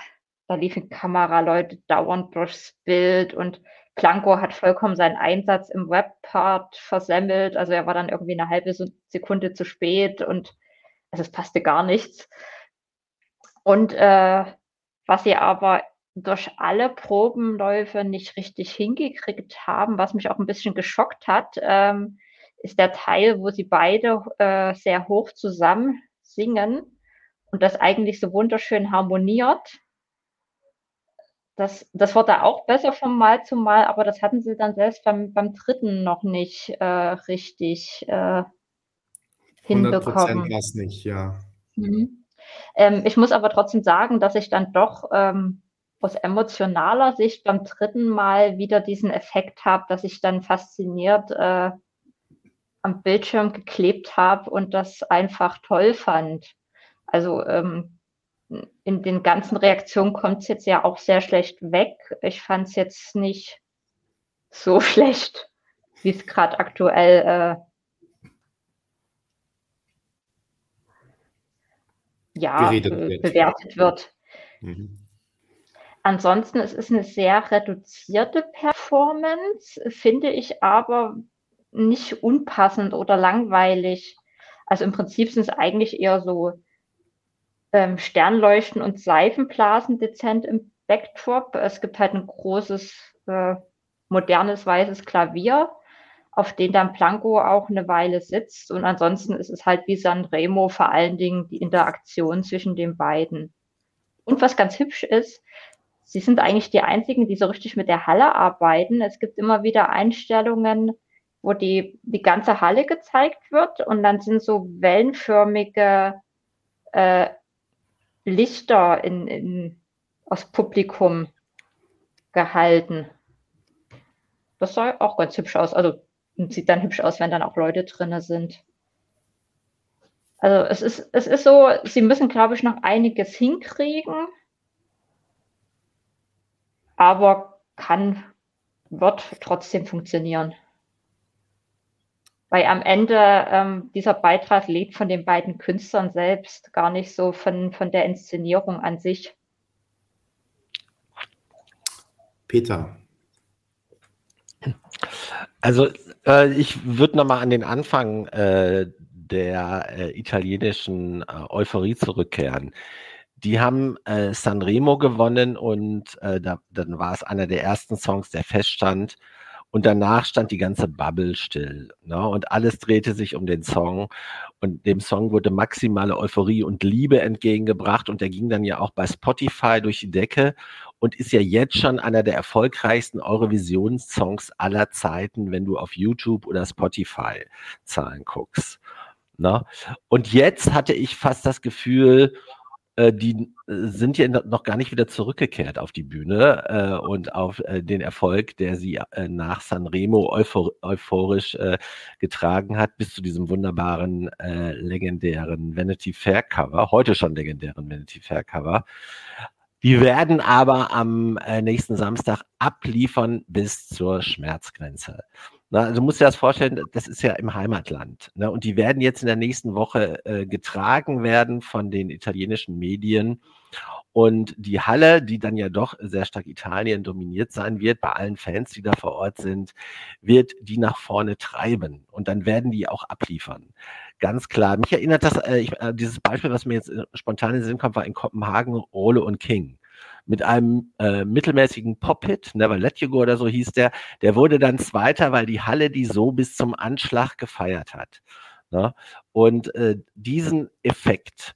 da liefen Kameraleute dauernd durchs Bild und Planko hat vollkommen seinen Einsatz im Webpart versemmelt. Also er war dann irgendwie eine halbe Sekunde zu spät und also es passte gar nichts. Und äh, was sie aber durch alle Probenläufe nicht richtig hingekriegt haben, was mich auch ein bisschen geschockt hat, ähm, ist der Teil, wo sie beide äh, sehr hoch zusammen singen und das eigentlich so wunderschön harmoniert. Das, das wurde auch besser von Mal zu Mal, aber das hatten sie dann selbst beim, beim dritten noch nicht äh, richtig äh, hinbekommen. 100% das nicht, ja. Mhm. Ähm, ich muss aber trotzdem sagen, dass ich dann doch ähm, aus emotionaler Sicht beim dritten Mal wieder diesen Effekt habe, dass ich dann fasziniert äh, am Bildschirm geklebt habe und das einfach toll fand. Also ähm, in den ganzen Reaktionen kommt es jetzt ja auch sehr schlecht weg. Ich fand es jetzt nicht so schlecht, wie es gerade aktuell äh, ja, be bewertet wird. Mhm. Ansonsten es ist eine sehr reduzierte Performance, finde ich aber nicht unpassend oder langweilig. Also im Prinzip sind es eigentlich eher so ähm, Sternleuchten und Seifenblasen dezent im Backdrop. Es gibt halt ein großes, äh, modernes weißes Klavier, auf dem dann Blanco auch eine Weile sitzt. Und ansonsten ist es halt wie Sanremo vor allen Dingen die Interaktion zwischen den beiden. Und was ganz hübsch ist, sie sind eigentlich die einzigen, die so richtig mit der Halle arbeiten. Es gibt immer wieder Einstellungen, wo die, die ganze Halle gezeigt wird und dann sind so wellenförmige äh, Lichter in, in, aus Publikum gehalten. Das sah auch ganz hübsch aus. Also sieht dann hübsch aus, wenn dann auch Leute drin sind. Also es ist, es ist so, sie müssen, glaube ich, noch einiges hinkriegen, aber kann, wird trotzdem funktionieren. Weil am Ende ähm, dieser Beitrag lebt von den beiden Künstlern selbst, gar nicht so von, von der Inszenierung an sich. Peter. Also äh, ich würde nochmal an den Anfang äh, der äh, italienischen äh, Euphorie zurückkehren. Die haben äh, Sanremo gewonnen und äh, da, dann war es einer der ersten Songs, der feststand. Und danach stand die ganze Bubble still. Ne? Und alles drehte sich um den Song. Und dem Song wurde maximale Euphorie und Liebe entgegengebracht. Und der ging dann ja auch bei Spotify durch die Decke und ist ja jetzt schon einer der erfolgreichsten Eurovision-Songs aller Zeiten, wenn du auf YouTube oder Spotify Zahlen guckst. Ne? Und jetzt hatte ich fast das Gefühl, die äh, sind ja noch gar nicht wieder zurückgekehrt auf die Bühne äh, und auf äh, den Erfolg, der sie äh, nach Sanremo euphor euphorisch äh, getragen hat, bis zu diesem wunderbaren, äh, legendären Vanity Fair Cover, heute schon legendären Vanity Fair Cover. Die werden aber am äh, nächsten Samstag abliefern bis zur Schmerzgrenze. Na, du musst dir das vorstellen, das ist ja im Heimatland. Ne? Und die werden jetzt in der nächsten Woche äh, getragen werden von den italienischen Medien. Und die Halle, die dann ja doch sehr stark Italien dominiert sein wird, bei allen Fans, die da vor Ort sind, wird die nach vorne treiben. Und dann werden die auch abliefern. Ganz klar. Mich erinnert das, äh, ich, äh, dieses Beispiel, was mir jetzt äh, spontan in den Sinn kommt, war in Kopenhagen Role und King mit einem äh, mittelmäßigen Pop-Hit, Never Let You Go oder so hieß der. Der wurde dann Zweiter, weil die Halle die so bis zum Anschlag gefeiert hat. Ne? Und äh, diesen Effekt,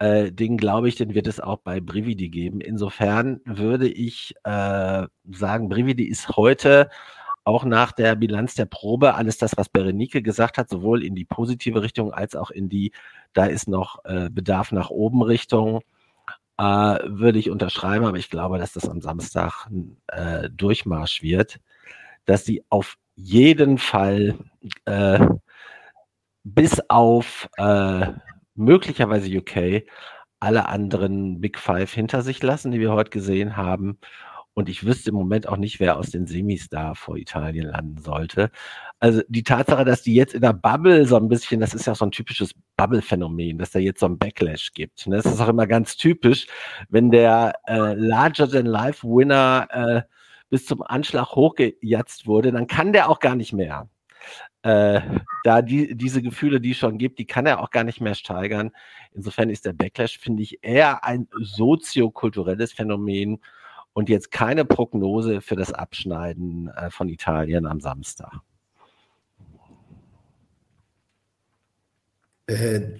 äh, den glaube ich, den wird es auch bei Brividi geben. Insofern würde ich äh, sagen, Brividi ist heute auch nach der Bilanz der Probe alles das, was Berenike gesagt hat, sowohl in die positive Richtung als auch in die, da ist noch äh, Bedarf nach oben Richtung äh, würde ich unterschreiben, aber ich glaube, dass das am Samstag äh, Durchmarsch wird, dass sie auf jeden Fall äh, bis auf äh, möglicherweise UK alle anderen Big Five hinter sich lassen, die wir heute gesehen haben und ich wüsste im Moment auch nicht, wer aus den Semis da vor Italien landen sollte. Also die Tatsache, dass die jetzt in der Bubble so ein bisschen, das ist ja so ein typisches Bubble-Phänomen, dass da jetzt so ein Backlash gibt. Ne? Das ist auch immer ganz typisch, wenn der äh, Larger-than-Life-Winner äh, bis zum Anschlag hochgejatzt wurde, dann kann der auch gar nicht mehr. Äh, da die, diese Gefühle, die es schon gibt, die kann er auch gar nicht mehr steigern. Insofern ist der Backlash, finde ich, eher ein soziokulturelles Phänomen, und jetzt keine Prognose für das Abschneiden äh, von Italien am Samstag.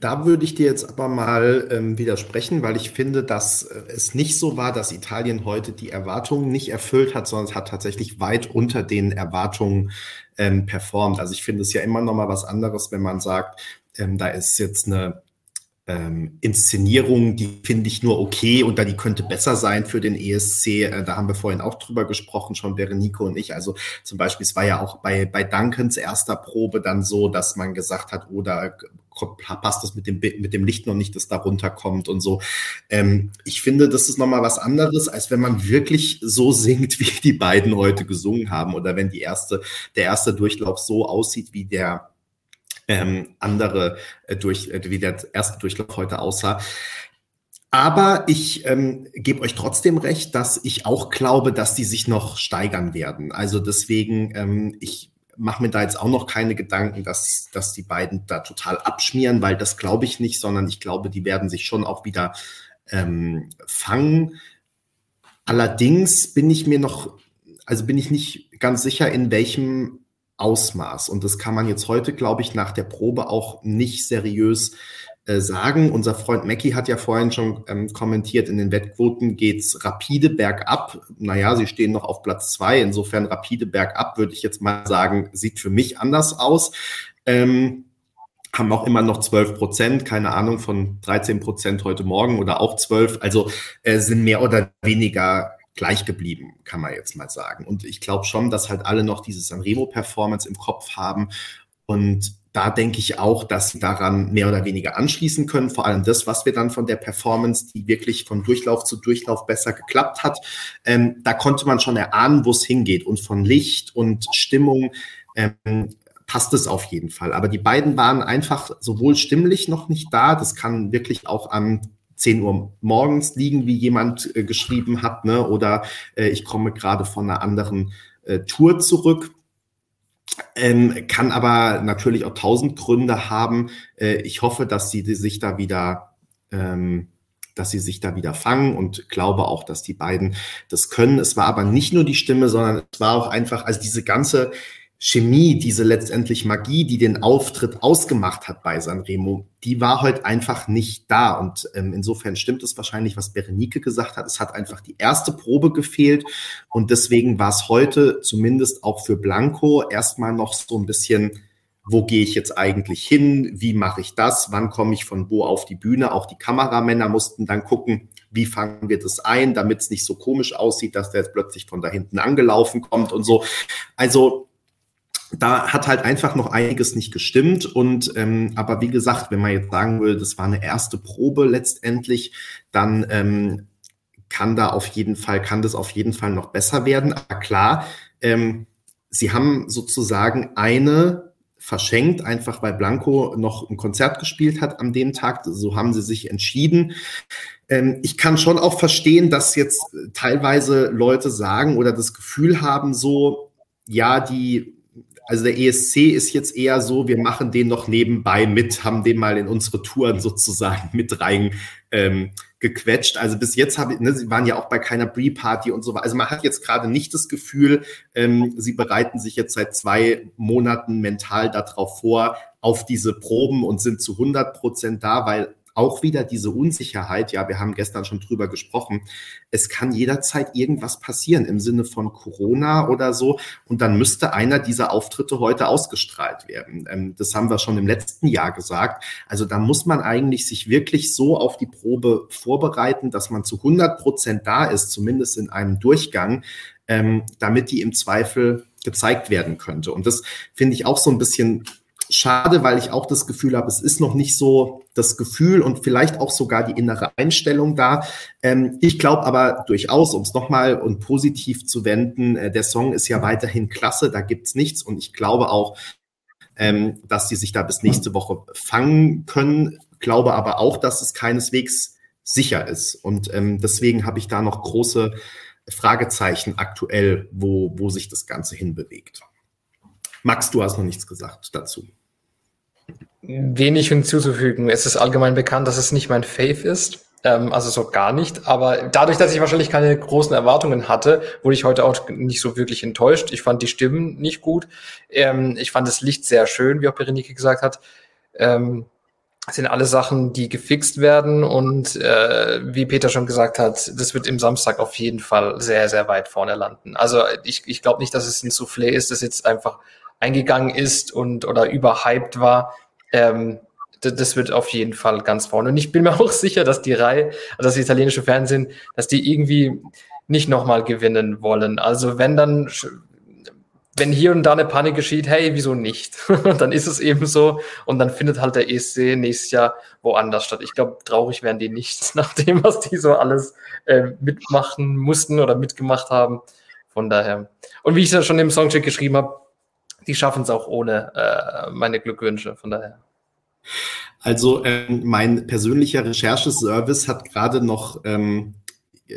Da würde ich dir jetzt aber mal ähm, widersprechen, weil ich finde, dass äh, es nicht so war, dass Italien heute die Erwartungen nicht erfüllt hat, sondern es hat tatsächlich weit unter den Erwartungen ähm, performt. Also ich finde es ja immer noch mal was anderes, wenn man sagt, ähm, da ist jetzt eine ähm, Inszenierung, die finde ich nur okay und da die könnte besser sein für den ESC. Äh, da haben wir vorhin auch drüber gesprochen, schon Berenike und ich. Also zum Beispiel, es war ja auch bei, bei Duncans erster Probe dann so, dass man gesagt hat, oder oh, passt das mit dem, mit dem Licht noch nicht, das da runterkommt und so. Ähm, ich finde, das ist nochmal was anderes, als wenn man wirklich so singt, wie die beiden heute gesungen haben oder wenn die erste, der erste Durchlauf so aussieht, wie der ähm, andere äh, durch, äh, wie der erste Durchlauf heute aussah. Aber ich ähm, gebe euch trotzdem recht, dass ich auch glaube, dass die sich noch steigern werden. Also deswegen, ähm, ich mache mir da jetzt auch noch keine Gedanken, dass, dass die beiden da total abschmieren, weil das glaube ich nicht, sondern ich glaube, die werden sich schon auch wieder ähm, fangen. Allerdings bin ich mir noch, also bin ich nicht ganz sicher, in welchem Ausmaß. Und das kann man jetzt heute, glaube ich, nach der Probe auch nicht seriös äh, sagen. Unser Freund Mackie hat ja vorhin schon ähm, kommentiert, in den Wettquoten geht's rapide bergab. Naja, sie stehen noch auf Platz zwei. Insofern rapide bergab, würde ich jetzt mal sagen, sieht für mich anders aus. Ähm, haben auch immer noch 12 Prozent, keine Ahnung, von 13 Prozent heute Morgen oder auch 12. Also äh, sind mehr oder weniger gleich geblieben, kann man jetzt mal sagen. Und ich glaube schon, dass halt alle noch dieses Sanremo-Performance im Kopf haben. Und da denke ich auch, dass sie daran mehr oder weniger anschließen können. Vor allem das, was wir dann von der Performance, die wirklich von Durchlauf zu Durchlauf besser geklappt hat, ähm, da konnte man schon erahnen, wo es hingeht. Und von Licht und Stimmung ähm, passt es auf jeden Fall. Aber die beiden waren einfach sowohl stimmlich noch nicht da, das kann wirklich auch an 10 Uhr morgens liegen, wie jemand äh, geschrieben hat, ne? oder äh, ich komme gerade von einer anderen äh, Tour zurück. Ähm, kann aber natürlich auch tausend Gründe haben. Äh, ich hoffe, dass sie sich da wieder, ähm, dass sie sich da wieder fangen und glaube auch, dass die beiden das können. Es war aber nicht nur die Stimme, sondern es war auch einfach, also diese ganze Chemie, diese letztendlich Magie, die den Auftritt ausgemacht hat bei Sanremo, die war heute einfach nicht da. Und ähm, insofern stimmt es wahrscheinlich, was Berenike gesagt hat. Es hat einfach die erste Probe gefehlt. Und deswegen war es heute zumindest auch für Blanco erstmal noch so ein bisschen, wo gehe ich jetzt eigentlich hin? Wie mache ich das? Wann komme ich von wo auf die Bühne? Auch die Kameramänner mussten dann gucken, wie fangen wir das ein, damit es nicht so komisch aussieht, dass der jetzt plötzlich von da hinten angelaufen kommt und so. Also da hat halt einfach noch einiges nicht gestimmt. Und ähm, aber wie gesagt, wenn man jetzt sagen würde, das war eine erste Probe letztendlich, dann ähm, kann da auf jeden Fall, kann das auf jeden Fall noch besser werden. Aber klar, ähm, sie haben sozusagen eine verschenkt, einfach weil Blanco noch ein Konzert gespielt hat an dem Tag. So haben sie sich entschieden. Ähm, ich kann schon auch verstehen, dass jetzt teilweise Leute sagen oder das Gefühl haben, so, ja, die also der ESC ist jetzt eher so, wir machen den noch nebenbei mit, haben den mal in unsere Touren sozusagen mit rein ähm, gequetscht. Also bis jetzt habe ich, ne, sie waren ja auch bei keiner Pre-Party und so weiter. Also man hat jetzt gerade nicht das Gefühl, ähm, sie bereiten sich jetzt seit zwei Monaten mental darauf vor, auf diese Proben und sind zu 100 Prozent da, weil auch wieder diese Unsicherheit, ja, wir haben gestern schon drüber gesprochen, es kann jederzeit irgendwas passieren im Sinne von Corona oder so und dann müsste einer dieser Auftritte heute ausgestrahlt werden. Ähm, das haben wir schon im letzten Jahr gesagt. Also da muss man eigentlich sich wirklich so auf die Probe vorbereiten, dass man zu 100 Prozent da ist, zumindest in einem Durchgang, ähm, damit die im Zweifel gezeigt werden könnte. Und das finde ich auch so ein bisschen schade, weil ich auch das Gefühl habe, es ist noch nicht so das Gefühl und vielleicht auch sogar die innere Einstellung da. Ähm, ich glaube aber durchaus, um es nochmal und positiv zu wenden, äh, der Song ist ja weiterhin klasse, da gibt's nichts und ich glaube auch, ähm, dass sie sich da bis nächste Woche fangen können. Glaube aber auch, dass es keineswegs sicher ist. Und ähm, deswegen habe ich da noch große Fragezeichen aktuell, wo, wo sich das Ganze hinbewegt. Max, du hast noch nichts gesagt dazu wenig hinzuzufügen. Es ist allgemein bekannt, dass es nicht mein Faith ist. Ähm, also so gar nicht. Aber dadurch, dass ich wahrscheinlich keine großen Erwartungen hatte, wurde ich heute auch nicht so wirklich enttäuscht. Ich fand die Stimmen nicht gut. Ähm, ich fand das Licht sehr schön, wie auch Berenike gesagt hat. Ähm, sind alle Sachen, die gefixt werden und äh, wie Peter schon gesagt hat, das wird im Samstag auf jeden Fall sehr, sehr weit vorne landen. Also ich, ich glaube nicht, dass es ein Soufflé ist, das jetzt einfach eingegangen ist und oder überhyped war. Ähm, das wird auf jeden Fall ganz vorne. Und ich bin mir auch sicher, dass die Reihe, also das italienische Fernsehen, dass die irgendwie nicht nochmal gewinnen wollen. Also wenn dann, wenn hier und da eine Panik geschieht, hey, wieso nicht? dann ist es eben so und dann findet halt der ESC nächstes Jahr woanders statt. Ich glaube, traurig wären die nicht, nach dem, was die so alles äh, mitmachen mussten oder mitgemacht haben. Von daher. Und wie ich es schon im Songcheck geschrieben habe, die schaffen es auch ohne äh, meine Glückwünsche. Von daher. Also ähm, mein persönlicher Rechercheservice hat gerade noch ähm,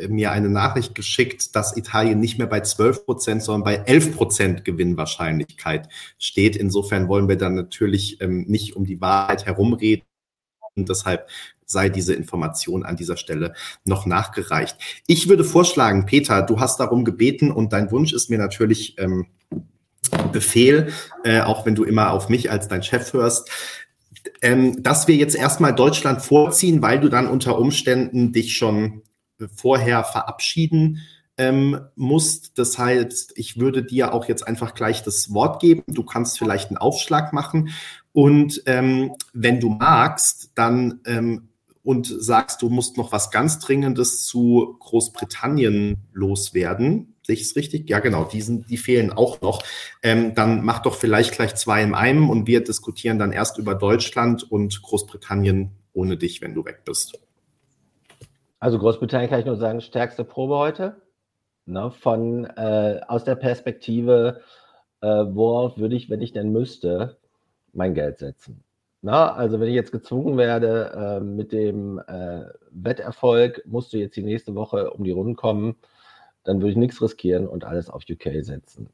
mir eine Nachricht geschickt, dass Italien nicht mehr bei 12 Prozent, sondern bei 11 Prozent Gewinnwahrscheinlichkeit steht. Insofern wollen wir dann natürlich ähm, nicht um die Wahrheit herumreden. Und deshalb sei diese Information an dieser Stelle noch nachgereicht. Ich würde vorschlagen, Peter, du hast darum gebeten und dein Wunsch ist mir natürlich ähm, Befehl, äh, auch wenn du immer auf mich als dein Chef hörst, ähm, dass wir jetzt erstmal Deutschland vorziehen, weil du dann unter Umständen dich schon vorher verabschieden ähm, musst. Das heißt, ich würde dir auch jetzt einfach gleich das Wort geben. Du kannst vielleicht einen Aufschlag machen. Und ähm, wenn du magst, dann ähm, und sagst, du musst noch was ganz Dringendes zu Großbritannien loswerden. Sehe ich es richtig? Ja, genau, die, sind, die fehlen auch noch. Ähm, dann mach doch vielleicht gleich zwei in einem und wir diskutieren dann erst über Deutschland und Großbritannien ohne dich, wenn du weg bist. Also Großbritannien kann ich nur sagen, stärkste Probe heute. Ne, von äh, aus der Perspektive, äh, worauf würde ich, wenn ich denn müsste, mein Geld setzen. Na, also wenn ich jetzt gezwungen werde, äh, mit dem äh, Wetterfolg musst du jetzt die nächste Woche um die Runden kommen, dann würde ich nichts riskieren und alles auf UK setzen.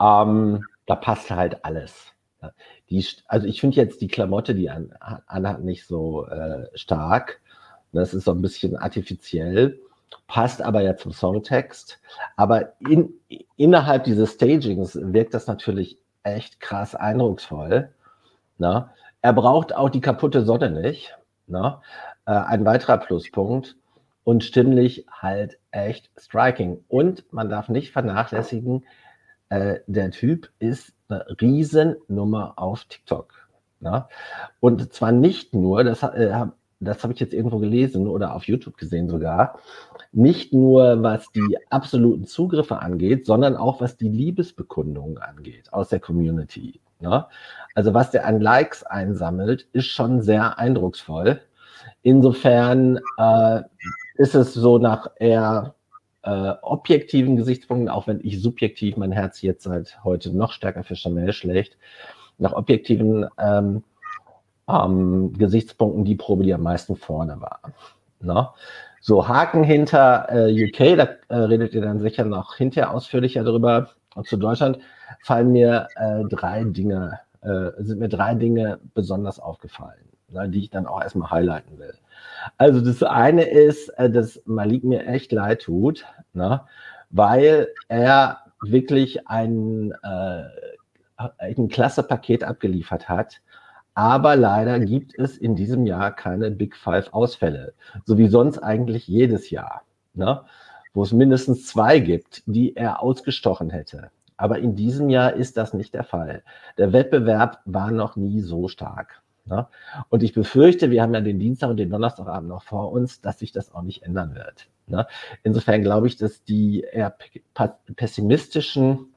Ähm, da passt halt alles. Die, also ich finde jetzt die Klamotte, die an, anhat, nicht so äh, stark. Das ist so ein bisschen artifiziell, passt aber ja zum Songtext. Aber in, innerhalb dieses Stagings wirkt das natürlich echt krass eindrucksvoll. Na? Er braucht auch die kaputte Sonne nicht. Na? Äh, ein weiterer Pluspunkt. Und stimmlich halt echt striking. Und man darf nicht vernachlässigen, äh, der Typ ist eine Riesennummer auf TikTok. Na? Und zwar nicht nur, das, äh, das habe ich jetzt irgendwo gelesen oder auf YouTube gesehen sogar, nicht nur was die absoluten Zugriffe angeht, sondern auch was die Liebesbekundungen angeht aus der Community. Ne? Also was der an Likes einsammelt, ist schon sehr eindrucksvoll. Insofern äh, ist es so nach eher äh, objektiven Gesichtspunkten, auch wenn ich subjektiv mein Herz jetzt seit heute noch stärker für Chanel schlägt, nach objektiven ähm, ähm, Gesichtspunkten die Probe, die am meisten vorne war. Ne? So, Haken hinter äh, UK, da äh, redet ihr dann sicher noch hinterher ausführlicher drüber. Und zu Deutschland fallen mir äh, drei Dinge, äh, sind mir drei Dinge besonders aufgefallen, die ich dann auch erstmal highlighten will. Also das eine ist, äh, dass Malik mir echt leid tut, ne, weil er wirklich ein, äh, ein klasse Paket abgeliefert hat. Aber leider gibt es in diesem Jahr keine Big Five Ausfälle, so wie sonst eigentlich jedes Jahr, ne? wo es mindestens zwei gibt, die er ausgestochen hätte. Aber in diesem Jahr ist das nicht der Fall. Der Wettbewerb war noch nie so stark. Ne? Und ich befürchte, wir haben ja den Dienstag und den Donnerstagabend noch vor uns, dass sich das auch nicht ändern wird. Ne? Insofern glaube ich, dass die eher pessimistischen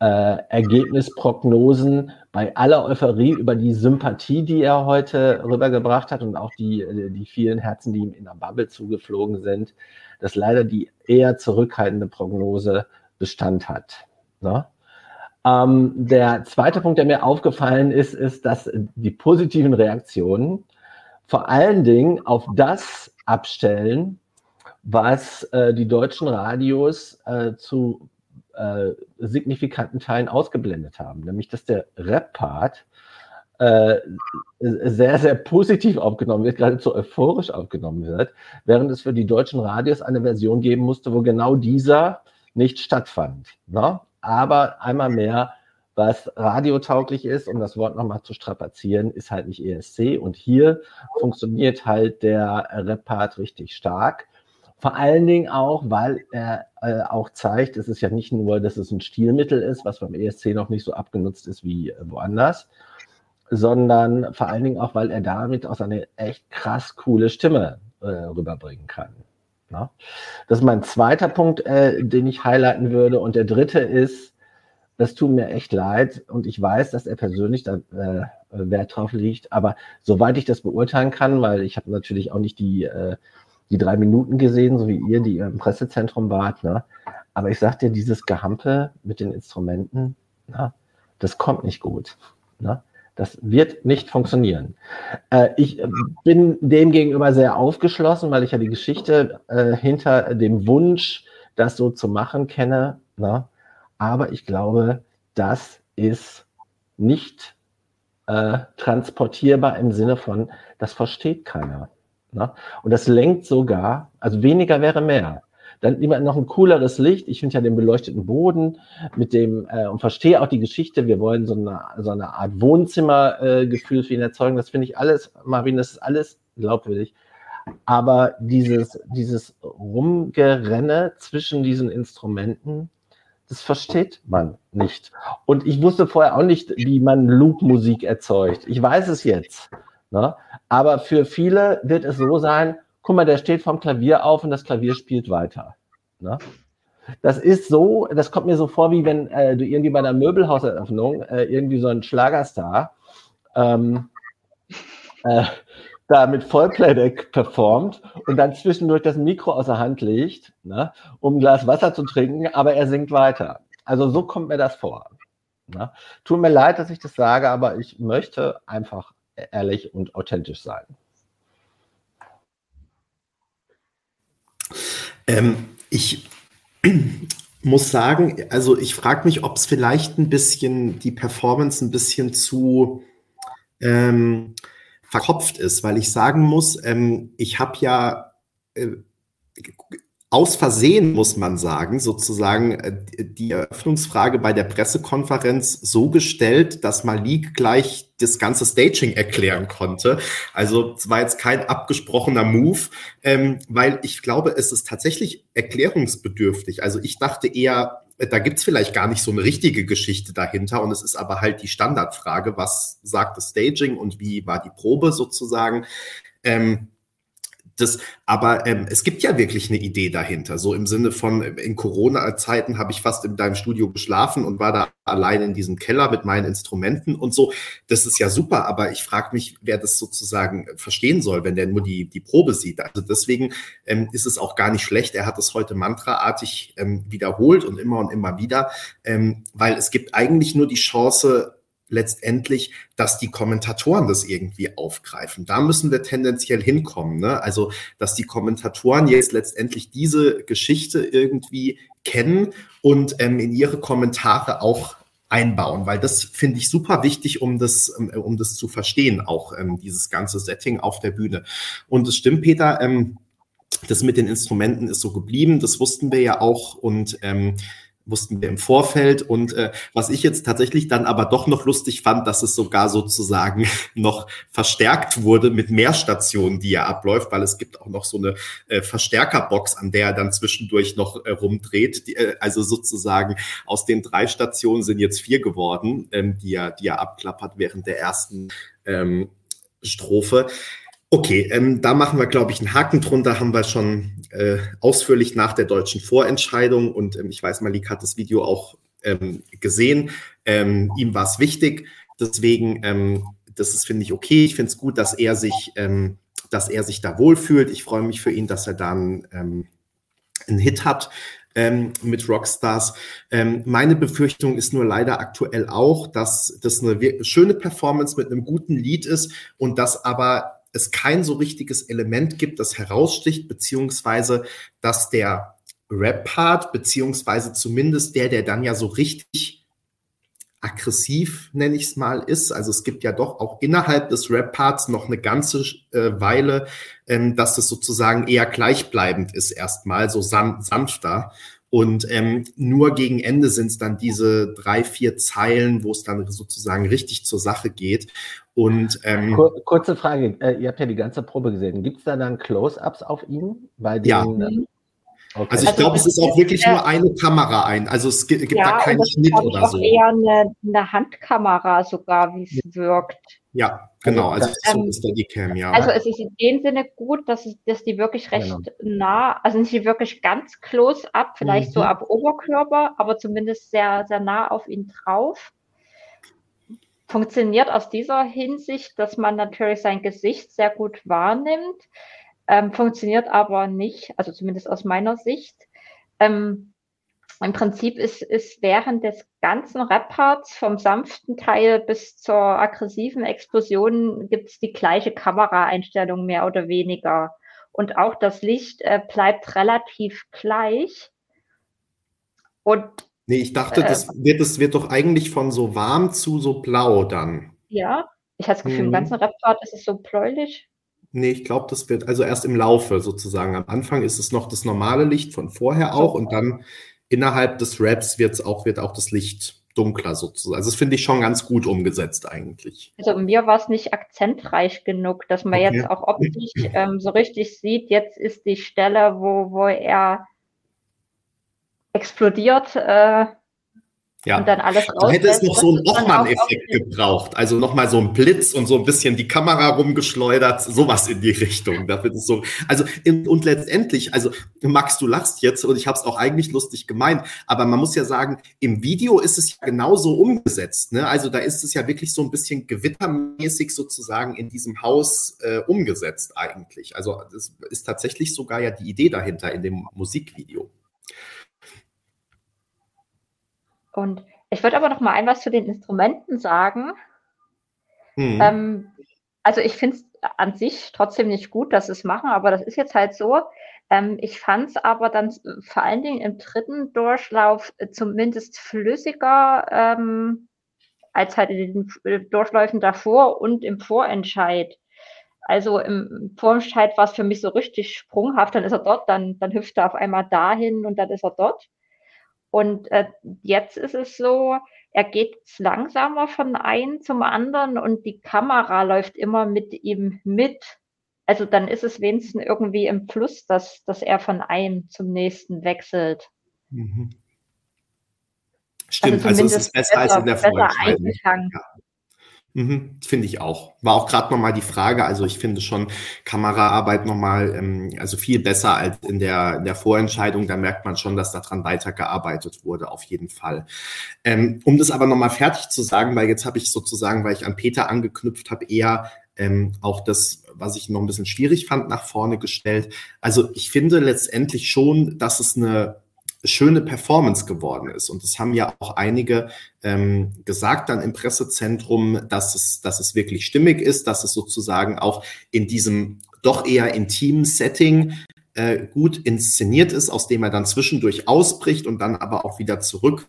äh, Ergebnisprognosen bei aller Euphorie über die Sympathie, die er heute rübergebracht hat und auch die, die vielen Herzen, die ihm in der Bubble zugeflogen sind, dass leider die eher zurückhaltende Prognose Bestand hat. Ne? Ähm, der zweite Punkt, der mir aufgefallen ist, ist, dass die positiven Reaktionen vor allen Dingen auf das abstellen, was äh, die deutschen Radios äh, zu äh, signifikanten Teilen ausgeblendet haben, nämlich dass der Rap-Part äh, sehr, sehr positiv aufgenommen wird, geradezu euphorisch aufgenommen wird, während es für die deutschen Radios eine Version geben musste, wo genau dieser nicht stattfand. Ne? Aber einmal mehr, was radiotauglich ist, um das Wort nochmal zu strapazieren, ist halt nicht ESC. Und hier funktioniert halt der Rap-Part richtig stark. Vor allen Dingen auch, weil er äh, auch zeigt, es ist ja nicht nur, dass es ein Stilmittel ist, was beim ESC noch nicht so abgenutzt ist wie woanders, sondern vor allen Dingen auch, weil er damit auch seine echt krass coole Stimme äh, rüberbringen kann. Ne? Das ist mein zweiter Punkt, äh, den ich highlighten würde. Und der dritte ist, das tut mir echt leid und ich weiß, dass er persönlich da äh, Wert drauf liegt, aber soweit ich das beurteilen kann, weil ich habe natürlich auch nicht die, äh, die drei Minuten gesehen, so wie ihr, die im Pressezentrum wart, ne? aber ich sag dir, dieses Gehampe mit den Instrumenten, na, das kommt nicht gut. Ne? Das wird nicht funktionieren. Äh, ich äh, bin dem gegenüber sehr aufgeschlossen, weil ich ja die Geschichte äh, hinter dem Wunsch, das so zu machen, kenne. Ne? Aber ich glaube, das ist nicht äh, transportierbar im Sinne von, das versteht keiner. Ne? Und das lenkt sogar, also weniger wäre mehr. Dann lieber noch ein cooleres Licht. Ich finde ja den beleuchteten Boden mit dem äh, und verstehe auch die Geschichte. Wir wollen so eine, so eine Art Wohnzimmergefühl äh, für ihn erzeugen. Das finde ich alles, Marvin, das ist alles glaubwürdig. Aber dieses, dieses Rumgerenne zwischen diesen Instrumenten, das versteht man nicht. Und ich wusste vorher auch nicht, wie man Loop-Musik erzeugt. Ich weiß es jetzt. Ne? Aber für viele wird es so sein, guck mal, der steht vom Klavier auf und das Klavier spielt weiter. Ne? Das ist so, das kommt mir so vor, wie wenn äh, du irgendwie bei einer Möbelhauseröffnung äh, irgendwie so ein Schlagerstar ähm, äh, da mit Vollplayback performt und dann zwischendurch das Mikro aus der Hand legt, ne, um ein Glas Wasser zu trinken, aber er singt weiter. Also so kommt mir das vor. Ne? Tut mir leid, dass ich das sage, aber ich möchte einfach ehrlich und authentisch sein. Ähm, ich muss sagen, also ich frage mich, ob es vielleicht ein bisschen die Performance ein bisschen zu ähm, verkopft ist, weil ich sagen muss, ähm, ich habe ja äh, aus Versehen, muss man sagen, sozusagen äh, die Eröffnungsfrage bei der Pressekonferenz so gestellt, dass Malik gleich das ganze Staging erklären konnte. Also es war jetzt kein abgesprochener Move, ähm, weil ich glaube, es ist tatsächlich erklärungsbedürftig. Also ich dachte eher, da gibt's vielleicht gar nicht so eine richtige Geschichte dahinter und es ist aber halt die Standardfrage, was sagt das Staging und wie war die Probe sozusagen. Ähm, das, aber ähm, es gibt ja wirklich eine Idee dahinter. So im Sinne von, in Corona-Zeiten habe ich fast in deinem Studio geschlafen und war da allein in diesem Keller mit meinen Instrumenten und so. Das ist ja super, aber ich frage mich, wer das sozusagen verstehen soll, wenn der nur die, die Probe sieht. Also deswegen ähm, ist es auch gar nicht schlecht. Er hat es heute mantraartig ähm, wiederholt und immer und immer wieder, ähm, weil es gibt eigentlich nur die Chance, letztendlich, dass die Kommentatoren das irgendwie aufgreifen. Da müssen wir tendenziell hinkommen. Ne? Also, dass die Kommentatoren jetzt letztendlich diese Geschichte irgendwie kennen und ähm, in ihre Kommentare auch einbauen, weil das finde ich super wichtig, um das, ähm, um das zu verstehen, auch ähm, dieses ganze Setting auf der Bühne. Und es stimmt, Peter, ähm, das mit den Instrumenten ist so geblieben, das wussten wir ja auch und ähm, wussten wir im Vorfeld. Und äh, was ich jetzt tatsächlich dann aber doch noch lustig fand, dass es sogar sozusagen noch verstärkt wurde mit mehr Stationen, die er abläuft, weil es gibt auch noch so eine äh, Verstärkerbox, an der er dann zwischendurch noch äh, rumdreht. Die, äh, also sozusagen aus den drei Stationen sind jetzt vier geworden, ähm, die, er, die er abklappert während der ersten ähm, Strophe. Okay, ähm, da machen wir, glaube ich, einen Haken drunter, haben wir schon äh, ausführlich nach der deutschen Vorentscheidung und ähm, ich weiß, Malik hat das Video auch ähm, gesehen. Ähm, ihm war es wichtig, deswegen, ähm, das ist, finde ich, okay. Ich finde es gut, dass er sich, ähm, dass er sich da wohlfühlt. Ich freue mich für ihn, dass er dann einen Hit hat. Ähm, mit Rockstars. Ähm, meine Befürchtung ist nur leider aktuell auch, dass das eine schöne Performance mit einem guten Lied ist und dass aber es kein so richtiges Element gibt, das heraussticht, beziehungsweise dass der Rap-Part, beziehungsweise zumindest der, der dann ja so richtig aggressiv, nenne ich es mal, ist. Also es gibt ja doch auch innerhalb des Rap-Parts noch eine ganze äh, Weile, ähm, dass es sozusagen eher gleichbleibend ist erstmal, so san sanfter. Und ähm, nur gegen Ende sind es dann diese drei, vier Zeilen, wo es dann sozusagen richtig zur Sache geht. Und ähm, Kur kurze Frage, äh, ihr habt ja die ganze Probe gesehen. Gibt es da dann Close-ups auf ihn? Bei den, ja. Mhm. Okay. Also ich also glaube, es ist auch wirklich nur eine Kamera ein. Also es gibt ja, da keinen Schnitt oder so. eher eine, eine Handkamera sogar, wie es wirkt. Ja, genau. Also, also so ähm, ist die Cam, ja. Also es ist in dem Sinne gut, dass, es, dass die wirklich recht genau. nah, also nicht wirklich ganz close up, vielleicht mhm. so ab Oberkörper, aber zumindest sehr, sehr nah auf ihn drauf. Funktioniert aus dieser Hinsicht, dass man natürlich sein Gesicht sehr gut wahrnimmt, ähm, funktioniert aber nicht, also zumindest aus meiner Sicht. Ähm, im Prinzip ist, ist während des ganzen Rap-Parts vom sanften Teil bis zur aggressiven Explosion gibt es die gleiche Kameraeinstellung mehr oder weniger. Und auch das Licht äh, bleibt relativ gleich. Und Nee, ich dachte, das, wird, das wird doch eigentlich von so warm zu so blau dann. Ja, ich hatte das Gefühl, mhm. im ganzen Rap-Part ist es so bläulich. Nee, ich glaube, das wird also erst im Laufe sozusagen. Am Anfang ist es noch das normale Licht von vorher auch und dann innerhalb des Raps wird's auch, wird auch das Licht dunkler sozusagen. Also das finde ich schon ganz gut umgesetzt eigentlich. Also mir war es nicht akzentreich genug, dass man okay. jetzt auch optisch ähm, so richtig sieht, jetzt ist die Stelle, wo, wo er explodiert, äh, ja. Und dann alles raus. Hätte es noch so einen Ochmann-Effekt gebraucht. Also nochmal so ein Blitz und so ein bisschen die Kamera rumgeschleudert, sowas in die Richtung. Da wird es so. Also, und letztendlich, also, Max, du lachst jetzt und ich habe es auch eigentlich lustig gemeint, aber man muss ja sagen, im Video ist es ja genauso umgesetzt. Ne? Also, da ist es ja wirklich so ein bisschen gewittermäßig sozusagen in diesem Haus äh, umgesetzt eigentlich. Also, das ist tatsächlich sogar ja die Idee dahinter in dem Musikvideo. Und ich würde aber noch mal ein was zu den Instrumenten sagen. Mhm. Ähm, also ich finde es an sich trotzdem nicht gut, dass sie es machen, aber das ist jetzt halt so. Ähm, ich fand es aber dann vor allen Dingen im dritten Durchlauf zumindest flüssiger ähm, als halt in den Durchläufen davor und im Vorentscheid. Also im Vorentscheid war es für mich so richtig sprunghaft, dann ist er dort, dann, dann hüpft er auf einmal dahin und dann ist er dort. Und äh, jetzt ist es so, er geht langsamer von einem zum anderen und die Kamera läuft immer mit ihm mit. Also dann ist es wenigstens irgendwie im Plus, dass, dass er von einem zum nächsten wechselt. Mhm. Stimmt, also, also es ist besser, besser als in der Vorentscheidung. Ja. Mhm, finde ich auch. War auch gerade nochmal die Frage, also ich finde schon Kameraarbeit nochmal, ähm, also viel besser als in der, in der Vorentscheidung. Da merkt man schon, dass daran weitergearbeitet wurde, auf jeden Fall. Ähm, um das aber nochmal fertig zu sagen, weil jetzt habe ich sozusagen, weil ich an Peter angeknüpft habe, eher ähm, auch das, was ich noch ein bisschen schwierig fand, nach vorne gestellt. Also ich finde letztendlich schon, dass es eine schöne Performance geworden ist. Und das haben ja auch einige ähm, gesagt dann im Pressezentrum, dass es, dass es wirklich stimmig ist, dass es sozusagen auch in diesem doch eher intimen Setting äh, gut inszeniert ist, aus dem er dann zwischendurch ausbricht und dann aber auch wieder zurück.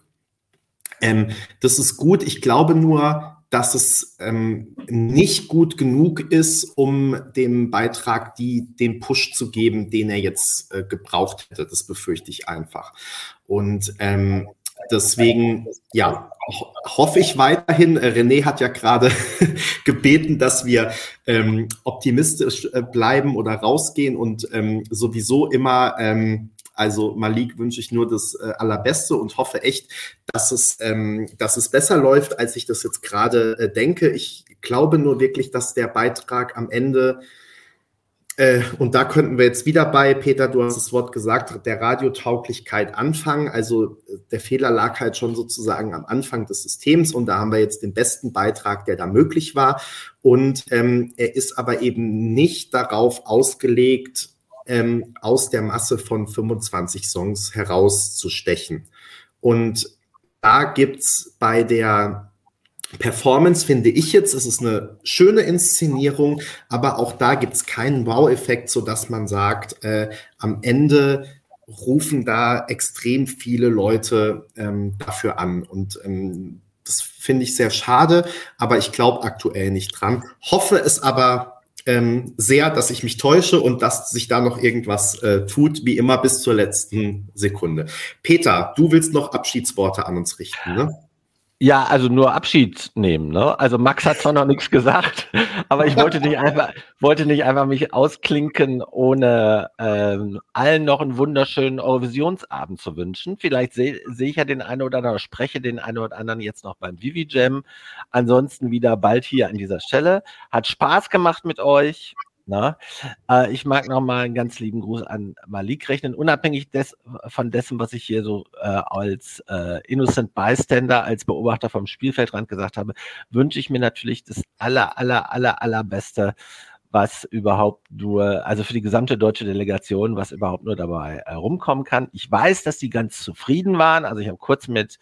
Ähm, das ist gut. Ich glaube nur, dass es ähm, nicht gut genug ist, um dem Beitrag die, den Push zu geben, den er jetzt äh, gebraucht hätte. Das befürchte ich einfach. Und ähm, deswegen, ja, ho hoffe ich weiterhin. Äh, René hat ja gerade gebeten, dass wir ähm, optimistisch äh, bleiben oder rausgehen und ähm, sowieso immer ähm, also Malik wünsche ich nur das äh, Allerbeste und hoffe echt, dass es, ähm, dass es besser läuft, als ich das jetzt gerade äh, denke. Ich glaube nur wirklich, dass der Beitrag am Ende äh, und da könnten wir jetzt wieder bei, Peter, du hast das Wort gesagt, der Radiotauglichkeit anfangen. Also der Fehler lag halt schon sozusagen am Anfang des Systems und da haben wir jetzt den besten Beitrag, der da möglich war. Und ähm, er ist aber eben nicht darauf ausgelegt, ähm, aus der Masse von 25 Songs herauszustechen. Und da gibt's bei der Performance, finde ich jetzt, es ist eine schöne Inszenierung, aber auch da gibt's keinen Wow-Effekt, sodass man sagt, äh, am Ende rufen da extrem viele Leute ähm, dafür an. Und ähm, das finde ich sehr schade, aber ich glaube aktuell nicht dran. Hoffe es aber ähm, sehr, dass ich mich täusche und dass sich da noch irgendwas äh, tut, wie immer bis zur letzten Sekunde. Peter, du willst noch Abschiedsworte an uns richten, ne? Ja, also nur Abschied nehmen. Ne? Also Max hat zwar noch nichts gesagt, aber ich wollte nicht einfach, wollte nicht einfach mich ausklinken, ohne ähm, allen noch einen wunderschönen Eurovisionsabend zu wünschen. Vielleicht sehe seh ich ja den einen oder anderen, spreche den einen oder anderen jetzt noch beim Vivi Jam. Ansonsten wieder bald hier an dieser Stelle. Hat Spaß gemacht mit euch. Na, äh, ich mag nochmal einen ganz lieben Gruß an Malik rechnen, unabhängig des, von dessen, was ich hier so äh, als äh, Innocent Bystander, als Beobachter vom Spielfeldrand gesagt habe, wünsche ich mir natürlich das aller, aller, aller, allerbeste, was überhaupt nur, also für die gesamte deutsche Delegation, was überhaupt nur dabei äh, rumkommen kann. Ich weiß, dass die ganz zufrieden waren. Also ich habe kurz mit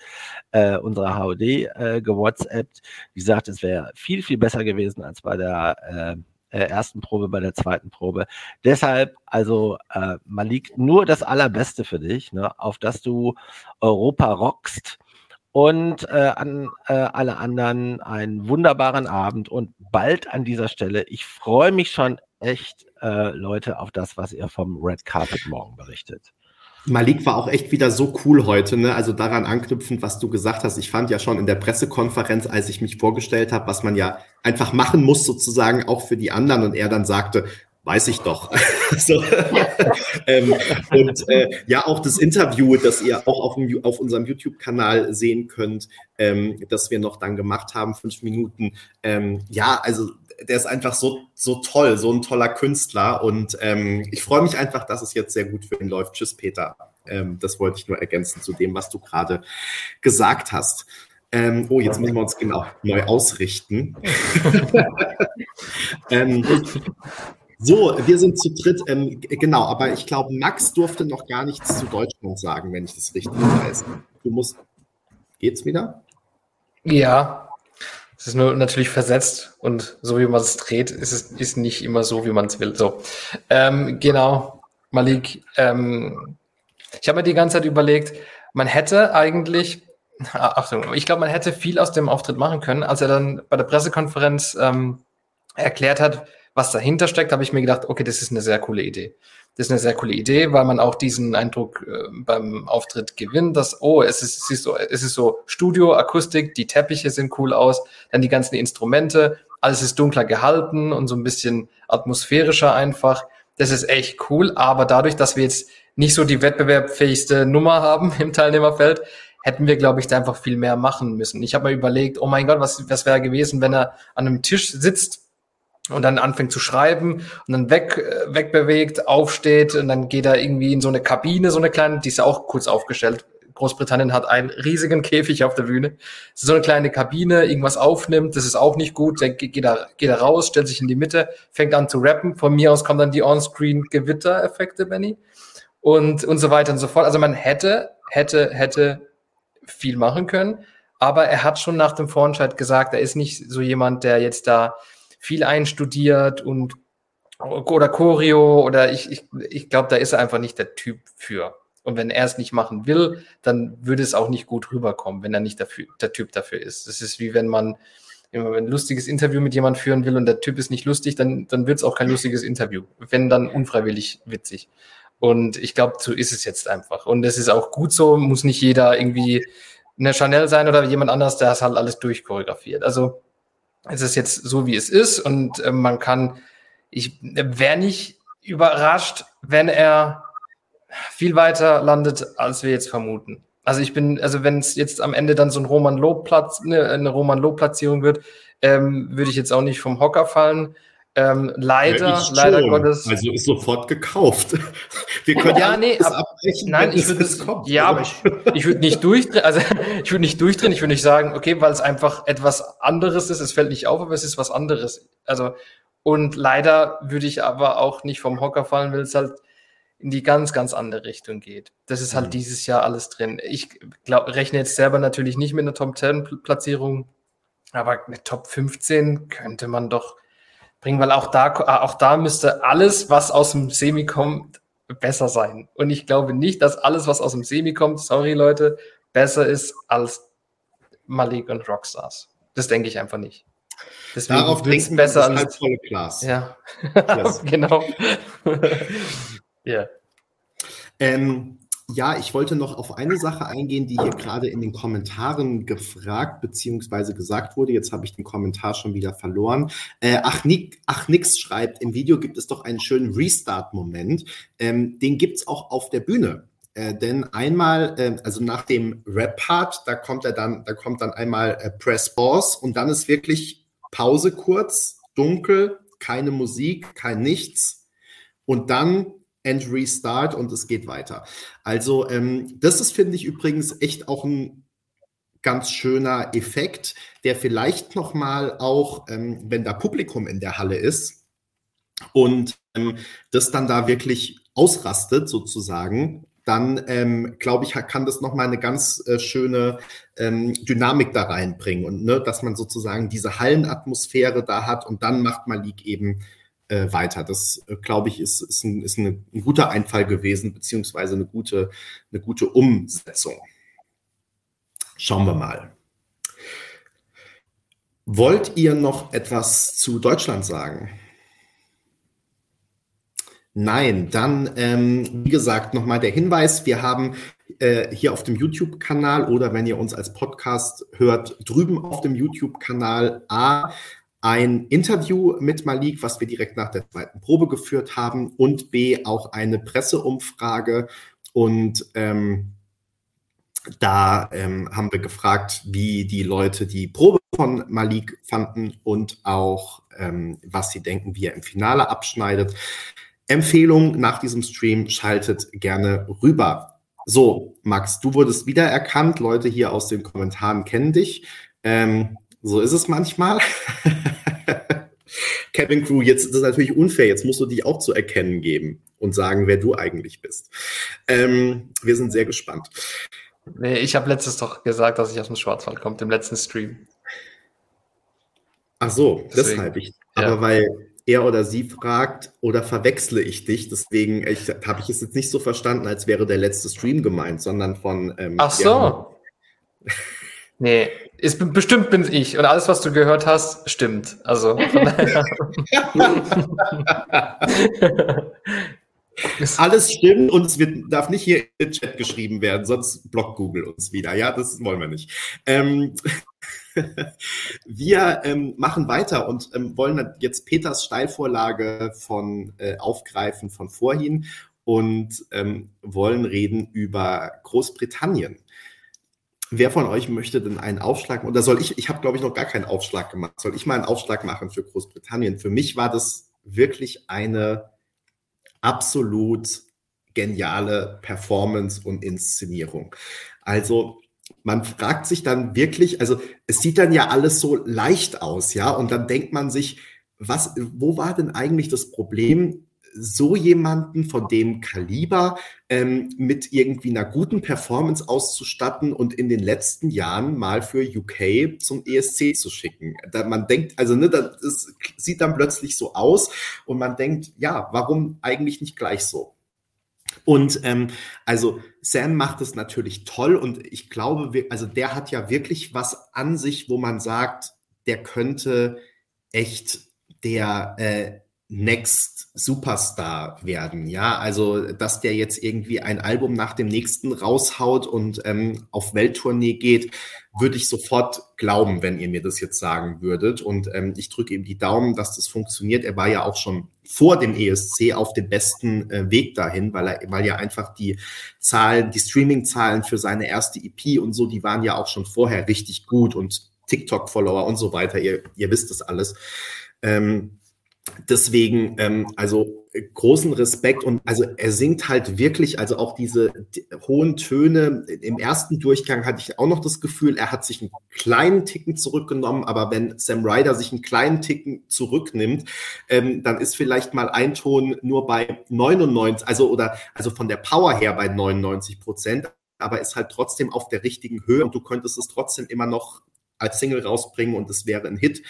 äh, unserer HOD äh, gewhatsappt, die sagt, es wäre viel, viel besser gewesen als bei der äh, äh, ersten Probe, bei der zweiten Probe. Deshalb, also äh, Malik, nur das Allerbeste für dich, ne, auf dass du Europa rockst und äh, an äh, alle anderen einen wunderbaren Abend und bald an dieser Stelle. Ich freue mich schon echt, äh, Leute, auf das, was ihr vom Red Carpet morgen berichtet. Malik war auch echt wieder so cool heute, ne? Also daran anknüpfend, was du gesagt hast. Ich fand ja schon in der Pressekonferenz, als ich mich vorgestellt habe, was man ja einfach machen muss, sozusagen auch für die anderen. Und er dann sagte, Weiß ich doch. so, ähm, und äh, ja, auch das Interview, das ihr auch auf, dem, auf unserem YouTube-Kanal sehen könnt, ähm, das wir noch dann gemacht haben, fünf Minuten. Ähm, ja, also der ist einfach so, so toll, so ein toller Künstler. Und ähm, ich freue mich einfach, dass es jetzt sehr gut für ihn läuft. Tschüss, Peter. Ähm, das wollte ich nur ergänzen zu dem, was du gerade gesagt hast. Ähm, oh, jetzt müssen wir uns genau neu ausrichten. ähm, so, wir sind zu dritt. Ähm, genau, aber ich glaube, Max durfte noch gar nichts zu Deutschland sagen, wenn ich das richtig weiß. Du musst. Geht's wieder? Ja. Es ist nur natürlich versetzt und so wie man es dreht, ist es ist nicht immer so, wie man es will. So, ähm, genau, Malik. Ähm, ich habe mir die ganze Zeit überlegt, man hätte eigentlich, Achtung, ich glaube, man hätte viel aus dem Auftritt machen können, als er dann bei der Pressekonferenz ähm, erklärt hat, was dahinter steckt, habe ich mir gedacht, okay, das ist eine sehr coole Idee. Das ist eine sehr coole Idee, weil man auch diesen Eindruck äh, beim Auftritt gewinnt, dass, oh, es ist, es ist so, es ist so Studio, Akustik, die Teppiche sehen cool aus, dann die ganzen Instrumente, alles ist dunkler gehalten und so ein bisschen atmosphärischer einfach. Das ist echt cool, aber dadurch, dass wir jetzt nicht so die wettbewerbfähigste Nummer haben im Teilnehmerfeld, hätten wir, glaube ich, da einfach viel mehr machen müssen. Ich habe mir überlegt, oh mein Gott, was, was wäre gewesen, wenn er an einem Tisch sitzt und dann anfängt zu schreiben und dann weg, äh, wegbewegt, aufsteht und dann geht er irgendwie in so eine Kabine, so eine kleine, die ist ja auch kurz aufgestellt. Großbritannien hat einen riesigen Käfig auf der Bühne. So eine kleine Kabine, irgendwas aufnimmt, das ist auch nicht gut. Dann geht er, geht er raus, stellt sich in die Mitte, fängt an zu rappen. Von mir aus kommen dann die On-Screen-Gewitter-Effekte, Benny. Und, und so weiter und so fort. Also man hätte, hätte, hätte viel machen können. Aber er hat schon nach dem Vorentscheid gesagt, er ist nicht so jemand, der jetzt da viel einstudiert und oder Choreo oder ich, ich, ich glaube, da ist er einfach nicht der Typ für. Und wenn er es nicht machen will, dann würde es auch nicht gut rüberkommen, wenn er nicht dafür, der Typ dafür ist. Das ist wie wenn man ein lustiges Interview mit jemandem führen will und der Typ ist nicht lustig, dann, dann wird es auch kein lustiges Interview. Wenn dann unfreiwillig witzig. Und ich glaube, so ist es jetzt einfach. Und es ist auch gut so, muss nicht jeder irgendwie eine Chanel sein oder jemand anders, der es halt alles durchchoreografiert. Also es ist jetzt so, wie es ist und äh, man kann, ich wäre nicht überrascht, wenn er viel weiter landet, als wir jetzt vermuten. Also ich bin, also wenn es jetzt am Ende dann so ein Roman Lob Platz, ne, eine Roman Lob Platzierung wird, ähm, würde ich jetzt auch nicht vom Hocker fallen. Ähm, leider, ja, leider Gottes. Also ist sofort gekauft. Wir können ja, nee, ab, abbrechen, nein, ich würde es kommt. Ja, aber ich, ich würde nicht durchdrehen, also ich würde nicht durchdrehen, ich würde nicht sagen, okay, weil es einfach etwas anderes ist, es fällt nicht auf, aber es ist was anderes. Also, und leider würde ich aber auch nicht vom Hocker fallen, weil es halt in die ganz, ganz andere Richtung geht. Das ist halt mhm. dieses Jahr alles drin. Ich glaub, rechne jetzt selber natürlich nicht mit einer Top 10 Platzierung, aber eine Top 15 könnte man doch bringen, weil auch da, auch da müsste alles, was aus dem Semi kommt, besser sein. Und ich glaube nicht, dass alles, was aus dem Semi kommt, sorry Leute, besser ist als Malik und Rockstars. Das denke ich einfach nicht. Deswegen Darauf denken besser als volle Glas. Ja, genau. Ja. yeah. Ähm, ja, ich wollte noch auf eine Sache eingehen, die hier gerade in den Kommentaren gefragt bzw. gesagt wurde. Jetzt habe ich den Kommentar schon wieder verloren. Äh, ach, Nick, ach, nix schreibt, im Video gibt es doch einen schönen Restart-Moment. Ähm, den gibt es auch auf der Bühne. Äh, denn einmal, äh, also nach dem Rap-Part, da kommt er dann, da kommt dann einmal äh, Press Pause und dann ist wirklich Pause kurz, dunkel, keine Musik, kein Nichts. Und dann and restart und es geht weiter. Also ähm, das ist, finde ich, übrigens echt auch ein ganz schöner Effekt, der vielleicht noch mal auch, ähm, wenn da Publikum in der Halle ist, und ähm, das dann da wirklich ausrastet sozusagen, dann ähm, glaube ich, kann das nochmal eine ganz äh, schöne ähm, Dynamik da reinbringen und ne, dass man sozusagen diese Hallenatmosphäre da hat und dann macht Malik eben äh, weiter. Das, äh, glaube ich, ist, ist, ein, ist eine, ein guter Einfall gewesen, beziehungsweise eine gute, eine gute Umsetzung. Schauen wir mal. Wollt ihr noch etwas zu Deutschland sagen? Nein, dann, ähm, wie gesagt, nochmal der Hinweis, wir haben äh, hier auf dem YouTube-Kanal oder wenn ihr uns als Podcast hört, drüben auf dem YouTube-Kanal A ein Interview mit Malik, was wir direkt nach der zweiten Probe geführt haben und B auch eine Presseumfrage und ähm, da ähm, haben wir gefragt, wie die Leute die Probe von Malik fanden und auch, ähm, was sie denken, wie er im Finale abschneidet. Empfehlung nach diesem Stream, schaltet gerne rüber. So, Max, du wurdest wiedererkannt. Leute hier aus den Kommentaren kennen dich. Ähm, so ist es manchmal. Kevin Crew, jetzt ist es natürlich unfair. Jetzt musst du dich auch zu erkennen geben und sagen, wer du eigentlich bist. Ähm, wir sind sehr gespannt. Nee, ich habe letztes doch gesagt, dass ich aus dem Schwarzwald komme, im letzten Stream. Ach so, Deswegen, deshalb. Ich, ja. Aber weil er oder sie fragt oder verwechsle ich dich. Deswegen habe ich es jetzt nicht so verstanden, als wäre der letzte Stream gemeint, sondern von. Ähm, Ach so. nee, ist, bestimmt bin ich. Und alles, was du gehört hast, stimmt. Also. Alles stimmt und es wird, darf nicht hier in den Chat geschrieben werden, sonst blockt Google uns wieder. Ja, das wollen wir nicht. Ähm, wir ähm, machen weiter und ähm, wollen jetzt Peters Steilvorlage von äh, aufgreifen von vorhin und ähm, wollen reden über Großbritannien. Wer von euch möchte denn einen Aufschlag? Oder soll ich? Ich habe, glaube ich, noch gar keinen Aufschlag gemacht. Soll ich mal einen Aufschlag machen für Großbritannien? Für mich war das wirklich eine absolut geniale Performance und Inszenierung. Also man fragt sich dann wirklich, also es sieht dann ja alles so leicht aus, ja, und dann denkt man sich, was, wo war denn eigentlich das Problem, so jemanden von dem Kaliber ähm, mit irgendwie einer guten Performance auszustatten und in den letzten Jahren mal für UK zum ESC zu schicken. Da man denkt, also ne, das sieht dann plötzlich so aus und man denkt, ja, warum eigentlich nicht gleich so? Und ähm, also Sam macht es natürlich toll und ich glaube, also der hat ja wirklich was an sich, wo man sagt, der könnte echt der äh, Next Superstar werden, ja, also dass der jetzt irgendwie ein Album nach dem nächsten raushaut und ähm, auf Welttournee geht, würde ich sofort glauben, wenn ihr mir das jetzt sagen würdet. Und ähm, ich drücke ihm die Daumen, dass das funktioniert. Er war ja auch schon vor dem ESC auf dem besten äh, Weg dahin, weil er, weil ja einfach die Zahlen, die Streaming-Zahlen für seine erste EP und so, die waren ja auch schon vorher richtig gut und TikTok-Follower und so weiter. Ihr, ihr wisst das alles. Ähm, Deswegen, ähm, also äh, großen Respekt und also er singt halt wirklich, also auch diese die, hohen Töne. Im ersten Durchgang hatte ich auch noch das Gefühl, er hat sich einen kleinen Ticken zurückgenommen, aber wenn Sam Ryder sich einen kleinen Ticken zurücknimmt, ähm, dann ist vielleicht mal ein Ton nur bei 99, also oder also von der Power her bei 99 Prozent, aber ist halt trotzdem auf der richtigen Höhe und du könntest es trotzdem immer noch als Single rausbringen und es wäre ein Hit.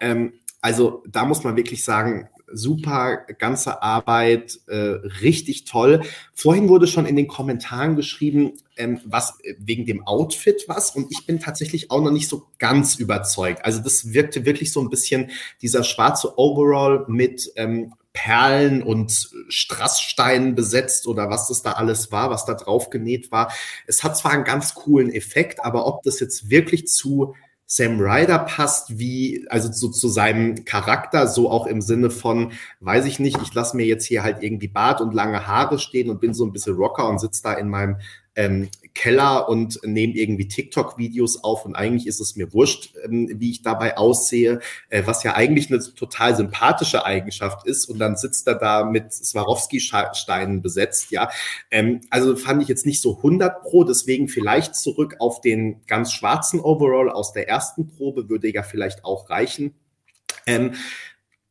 Ähm, also da muss man wirklich sagen, super ganze Arbeit, äh, richtig toll. Vorhin wurde schon in den Kommentaren geschrieben, ähm, was wegen dem Outfit was und ich bin tatsächlich auch noch nicht so ganz überzeugt. Also das wirkte wirklich so ein bisschen dieser schwarze Overall mit ähm, Perlen und Strasssteinen besetzt oder was das da alles war, was da drauf genäht war. Es hat zwar einen ganz coolen Effekt, aber ob das jetzt wirklich zu Sam Ryder passt, wie, also zu, zu seinem Charakter, so auch im Sinne von, weiß ich nicht, ich lasse mir jetzt hier halt irgendwie Bart und lange Haare stehen und bin so ein bisschen Rocker und sitze da in meinem ähm, Keller und nehme irgendwie TikTok-Videos auf und eigentlich ist es mir wurscht, ähm, wie ich dabei aussehe, äh, was ja eigentlich eine total sympathische Eigenschaft ist und dann sitzt er da mit Swarovski-Steinen besetzt, ja. Ähm, also fand ich jetzt nicht so 100 pro, deswegen vielleicht zurück auf den ganz schwarzen Overall aus der ersten Probe würde ja vielleicht auch reichen. Ähm,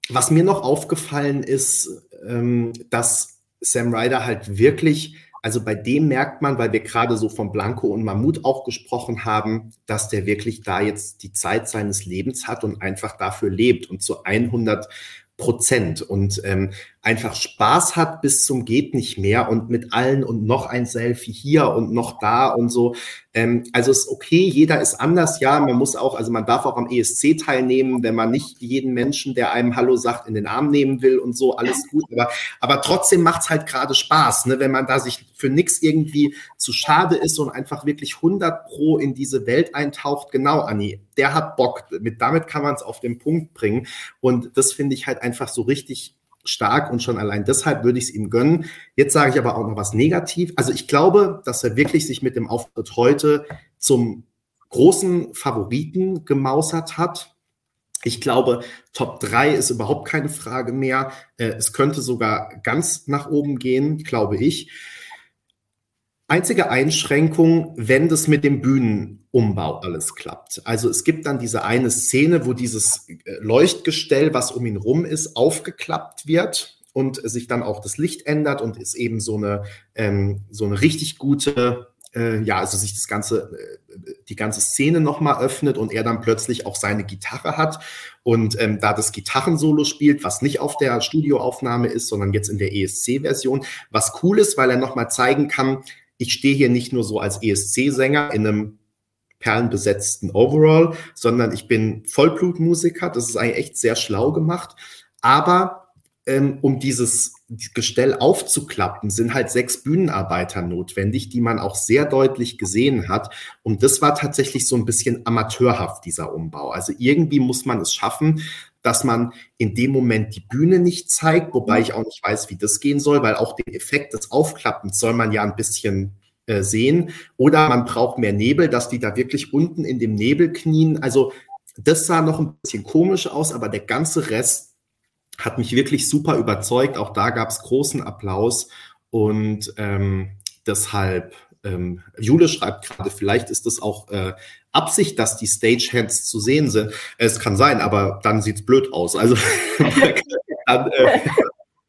was mir noch aufgefallen ist, ähm, dass Sam Ryder halt wirklich, also bei dem merkt man, weil wir gerade so von Blanco und Mammut auch gesprochen haben, dass der wirklich da jetzt die Zeit seines Lebens hat und einfach dafür lebt und zu 100 Prozent. Und ähm, einfach Spaß hat bis zum geht nicht mehr und mit allen und noch ein Selfie hier und noch da und so. Ähm, also ist okay, jeder ist anders, ja, man muss auch, also man darf auch am ESC teilnehmen, wenn man nicht jeden Menschen, der einem Hallo sagt, in den Arm nehmen will und so, alles gut, aber, aber trotzdem macht's halt gerade Spaß, ne, wenn man da sich für nichts irgendwie zu schade ist und einfach wirklich 100 pro in diese Welt eintaucht, genau, Anni, der hat Bock, mit, damit kann man es auf den Punkt bringen. Und das finde ich halt einfach so richtig stark und schon allein deshalb würde ich es ihm gönnen. Jetzt sage ich aber auch noch was negativ. Also ich glaube, dass er wirklich sich mit dem Auftritt heute zum großen Favoriten gemausert hat. Ich glaube, Top 3 ist überhaupt keine Frage mehr. Äh, es könnte sogar ganz nach oben gehen, glaube ich. Einzige Einschränkung, wenn das mit dem Bühnenumbau alles klappt. Also es gibt dann diese eine Szene, wo dieses äh, Leuchtgestell, was um ihn rum ist, aufgeklappt wird und sich dann auch das Licht ändert und ist eben so eine, ähm, so eine richtig gute, äh, ja, also sich das ganze, äh, die ganze Szene nochmal öffnet und er dann plötzlich auch seine Gitarre hat und ähm, da das Gitarrensolo spielt, was nicht auf der Studioaufnahme ist, sondern jetzt in der ESC-Version, was cool ist, weil er nochmal zeigen kann, ich stehe hier nicht nur so als ESC-Sänger in einem perlenbesetzten Overall, sondern ich bin Vollblutmusiker. Das ist eigentlich echt sehr schlau gemacht. Aber ähm, um dieses Gestell aufzuklappen, sind halt sechs Bühnenarbeiter notwendig, die man auch sehr deutlich gesehen hat. Und das war tatsächlich so ein bisschen amateurhaft, dieser Umbau. Also irgendwie muss man es schaffen, dass man in dem Moment die Bühne nicht zeigt, wobei ich auch nicht weiß, wie das gehen soll, weil auch den Effekt des Aufklappens soll man ja ein bisschen äh, sehen. Oder man braucht mehr Nebel, dass die da wirklich unten in dem Nebel knien. Also das sah noch ein bisschen komisch aus, aber der ganze Rest hat mich wirklich super überzeugt. Auch da gab es großen Applaus und ähm, deshalb ähm, Jule schreibt gerade, vielleicht ist es auch äh, Absicht, dass die Stagehands zu sehen sind. Es kann sein, aber dann sieht's blöd aus. Also dann, äh,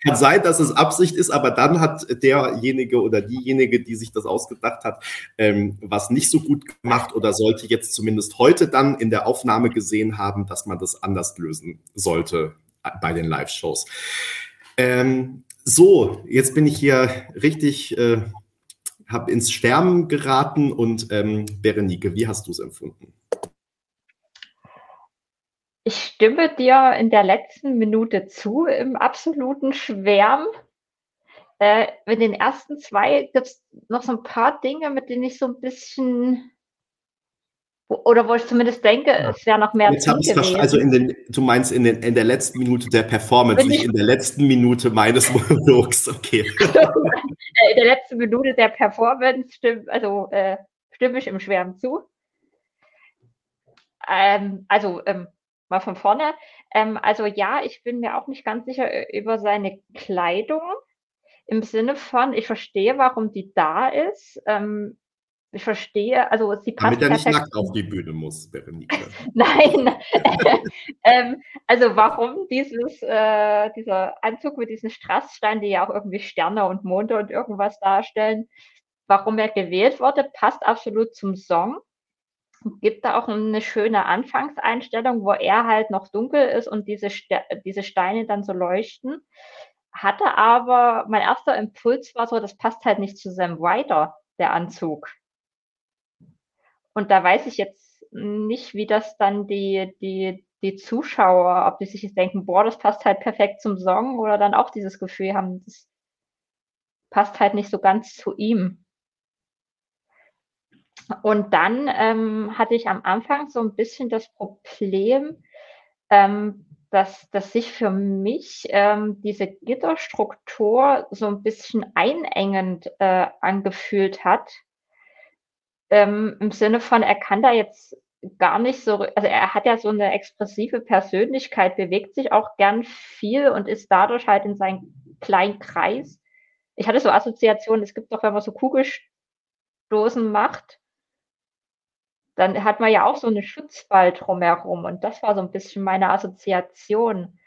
kann sein, dass es Absicht ist, aber dann hat derjenige oder diejenige, die sich das ausgedacht hat, ähm, was nicht so gut gemacht oder sollte jetzt zumindest heute dann in der Aufnahme gesehen haben, dass man das anders lösen sollte bei den Live-Shows. Ähm, so, jetzt bin ich hier richtig äh, habe ins Schwärmen geraten und ähm, Berenike, wie hast du es empfunden? Ich stimme dir in der letzten Minute zu, im absoluten Schwärm. Äh, in den ersten zwei gibt es noch so ein paar Dinge, mit denen ich so ein bisschen oder wo ich zumindest denke, es wäre noch mehr Jetzt habe ich Also in den, du meinst in, den, in der letzten Minute der Performance, nicht in der letzten Minute meines Monologs. Okay. in der letzten Minute der Performance stimmt, also äh, stimme ich im Schwärmen zu. Ähm, also ähm, mal von vorne. Ähm, also ja, ich bin mir auch nicht ganz sicher äh, über seine Kleidung. Im Sinne von, ich verstehe, warum die da ist. Ähm, ich verstehe, also sie passt. Damit er nicht nackt auf die Bühne muss, Berenike. Nein. ähm, also warum dieses, äh, dieser Anzug mit diesen Strasssteinen, die ja auch irgendwie Sterne und Monde und irgendwas darstellen, warum er gewählt wurde, passt absolut zum Song. Gibt da auch eine schöne Anfangseinstellung, wo er halt noch dunkel ist und diese, Ste diese Steine dann so leuchten. Hatte aber, mein erster Impuls war so, das passt halt nicht zu Sam Ryder, der Anzug. Und da weiß ich jetzt nicht, wie das dann die, die, die Zuschauer, ob die sich jetzt denken, boah, das passt halt perfekt zum Song oder dann auch dieses Gefühl haben, das passt halt nicht so ganz zu ihm. Und dann ähm, hatte ich am Anfang so ein bisschen das Problem, ähm, dass, dass sich für mich ähm, diese Gitterstruktur so ein bisschen einengend äh, angefühlt hat ähm, im Sinne von, er kann da jetzt gar nicht so, also er hat ja so eine expressive Persönlichkeit, bewegt sich auch gern viel und ist dadurch halt in seinem kleinen Kreis. Ich hatte so Assoziationen, es gibt doch, wenn man so Kugelstoßen macht, dann hat man ja auch so eine Schutzwall drumherum und das war so ein bisschen meine Assoziation.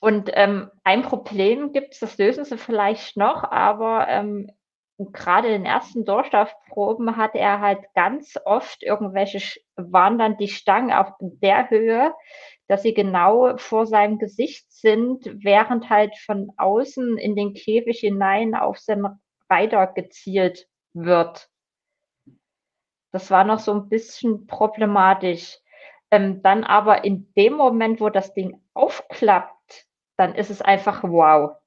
und ähm, ein Problem gibt es, das lösen sie vielleicht noch, aber ähm, gerade in den ersten Durchlaufproben hatte er halt ganz oft irgendwelche, waren dann die Stangen auf der Höhe, dass sie genau vor seinem Gesicht sind, während halt von außen in den Käfig hinein auf seinen Reiter gezielt wird. Das war noch so ein bisschen problematisch. Ähm, dann aber in dem Moment, wo das Ding aufklappt, dann ist es einfach wow.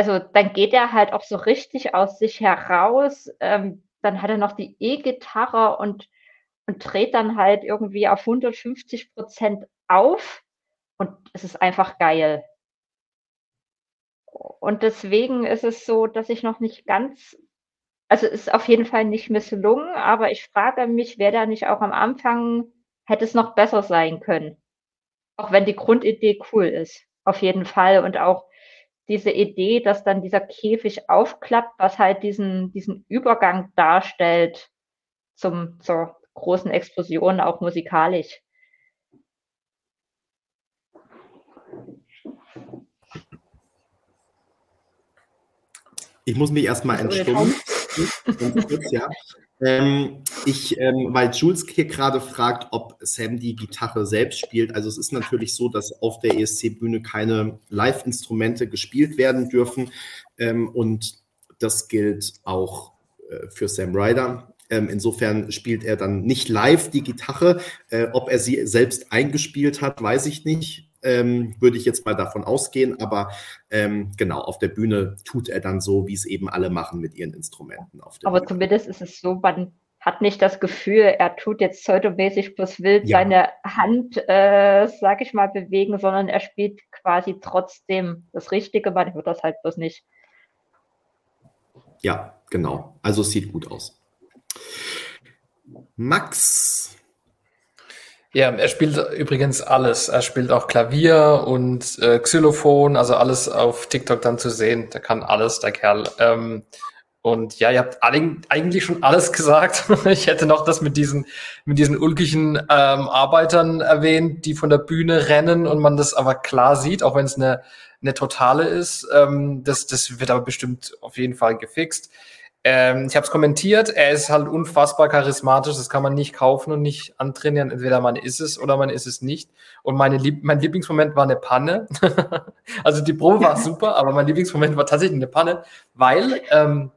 Also dann geht er halt auch so richtig aus sich heraus. Ähm, dann hat er noch die E-Gitarre und, und dreht dann halt irgendwie auf 150 Prozent auf. Und es ist einfach geil. Und deswegen ist es so, dass ich noch nicht ganz, also es ist auf jeden Fall nicht misslungen, aber ich frage mich, wer da nicht auch am Anfang hätte es noch besser sein können. Auch wenn die Grundidee cool ist. Auf jeden Fall. Und auch diese Idee, dass dann dieser Käfig aufklappt, was halt diesen, diesen Übergang darstellt zum, zur großen Explosion, auch musikalisch. Ich muss mich erstmal entstummen. ja. Ähm, ich, ähm, weil Jules hier gerade fragt, ob Sam die Gitarre selbst spielt. Also es ist natürlich so, dass auf der ESC-Bühne keine Live-Instrumente gespielt werden dürfen. Ähm, und das gilt auch äh, für Sam Ryder. Ähm, insofern spielt er dann nicht live die Gitarre. Äh, ob er sie selbst eingespielt hat, weiß ich nicht ähm, würde ich jetzt mal davon ausgehen. Aber ähm, genau, auf der Bühne tut er dann so, wie es eben alle machen mit ihren Instrumenten. aber Bühne. zumindest ist es so, man hat nicht das Gefühl, er tut jetzt pseudomäßig bloß wild ja. seine Hand, äh, sag ich mal, bewegen, sondern er spielt quasi trotzdem das Richtige, man hört das halt bloß nicht. Ja, genau. Also es sieht gut aus. Max, ja, er spielt übrigens alles. Er spielt auch Klavier und äh, Xylophon, also alles auf TikTok dann zu sehen. Der kann alles, der Kerl. Ähm, und ja, ihr habt eigentlich schon alles gesagt. ich hätte noch das mit diesen, mit diesen ulkigen ähm, Arbeitern erwähnt, die von der Bühne rennen und man das aber klar sieht, auch wenn es eine, eine totale ist. Ähm, das, das wird aber bestimmt auf jeden Fall gefixt. Ähm, ich habe es kommentiert, er ist halt unfassbar charismatisch, das kann man nicht kaufen und nicht antrainieren. Entweder man ist es oder man ist es nicht. Und meine Lieb mein Lieblingsmoment war eine Panne. also die Probe war super, aber mein Lieblingsmoment war tatsächlich eine Panne, weil ähm,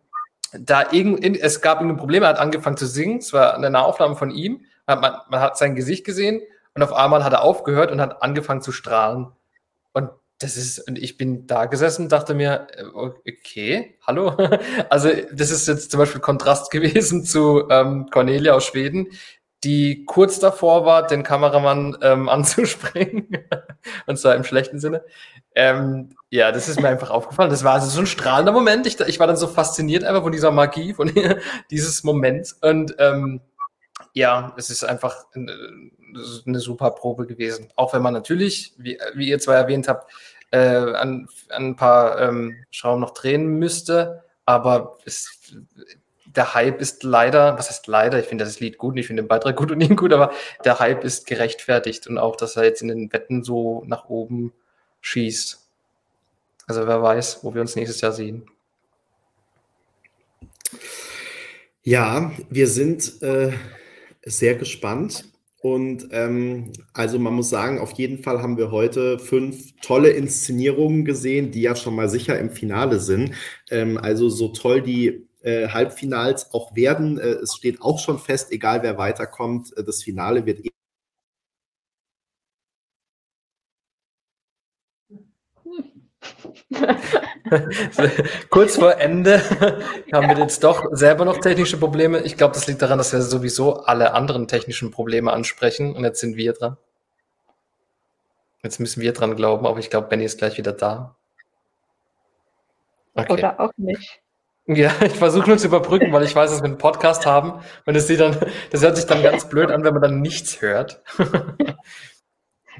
da irgend, es gab irgendein Problem, er hat angefangen zu singen, es war eine Aufnahme von ihm, man, man hat sein Gesicht gesehen und auf einmal hat er aufgehört und hat angefangen zu strahlen. Und das ist, und ich bin da gesessen, dachte mir, äh, okay, hallo. Also, das ist jetzt zum Beispiel Kontrast gewesen zu ähm, Cornelia aus Schweden, die kurz davor war, den Kameramann ähm, anzuspringen. und zwar im schlechten Sinne. Ähm, ja, das ist mir einfach aufgefallen. Das war also so ein strahlender Moment. Ich, ich war dann so fasziniert einfach von dieser Magie, von dieses Moment. Und ähm, ja, es ist einfach eine, eine super Probe gewesen. Auch wenn man natürlich, wie, wie ihr zwei erwähnt habt, äh, an, an ein paar ähm, Schrauben noch drehen müsste. Aber es, der Hype ist leider, was heißt leider, ich finde das Lied gut, ich finde den Beitrag gut und ihn gut, aber der Hype ist gerechtfertigt und auch, dass er jetzt in den Wetten so nach oben schießt. Also wer weiß, wo wir uns nächstes Jahr sehen. Ja, wir sind äh, sehr gespannt. Und ähm, also man muss sagen, auf jeden Fall haben wir heute fünf tolle Inszenierungen gesehen, die ja schon mal sicher im Finale sind. Ähm, also so toll die äh, Halbfinals auch werden. Äh, es steht auch schon fest, egal wer weiterkommt, äh, das Finale wird Kurz vor Ende haben wir jetzt doch selber noch technische Probleme. Ich glaube, das liegt daran, dass wir sowieso alle anderen technischen Probleme ansprechen und jetzt sind wir dran. Jetzt müssen wir dran glauben, aber ich glaube, Benny ist gleich wieder da. Okay. Oder auch nicht. Ja, ich versuche nur zu überbrücken, weil ich weiß, dass wir einen Podcast haben und das, dann, das hört sich dann ganz blöd an, wenn man dann nichts hört.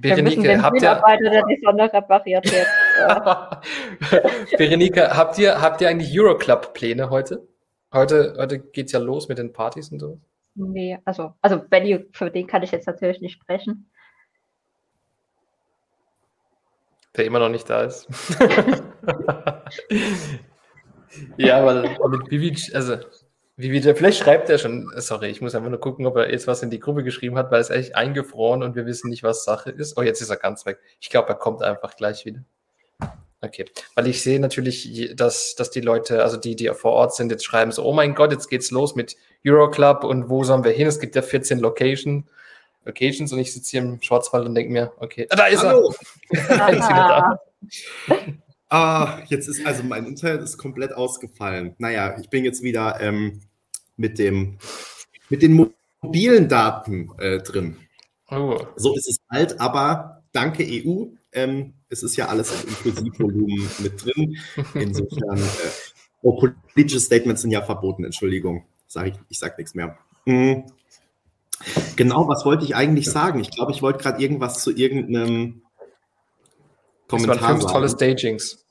Berenike, habt ihr. Der die Sonne repariert wird. Berenike, habt ihr, habt ihr eigentlich Euroclub-Pläne heute? Heute, heute geht's ja los mit den Partys und so. Nee, also, also Benny, für den kann ich jetzt natürlich nicht sprechen. der immer noch nicht da ist. ja, weil mit Vivic, also Vivic, vielleicht schreibt er schon, sorry, ich muss einfach nur gucken, ob er jetzt was in die Gruppe geschrieben hat, weil es echt eingefroren und wir wissen nicht, was Sache ist. Oh, jetzt ist er ganz weg. Ich glaube, er kommt einfach gleich wieder. Okay, weil ich sehe natürlich, dass, dass die Leute, also die, die vor Ort sind, jetzt schreiben so, oh mein Gott, jetzt geht's los mit Euroclub und wo sollen wir hin? Es gibt ja 14 Location, Locations und ich sitze hier im Schwarzwald und denke mir, okay, ah, da ist Hallo. er. ist da. Ah, jetzt ist also mein Internet ist komplett ausgefallen. Naja, ich bin jetzt wieder ähm, mit dem mit den mobilen Daten äh, drin. Oh. So ist es alt, aber danke EU. Ähm, es ist ja alles im Inklusivvolumen mit drin. Insofern, äh, oh, politische Statements sind ja verboten, Entschuldigung. Sag ich, ich sage nichts mehr. Mhm. Genau, was wollte ich eigentlich sagen? Ich glaube, ich wollte gerade irgendwas zu irgendeinem Kommentar das waren fünf tolle Stagings.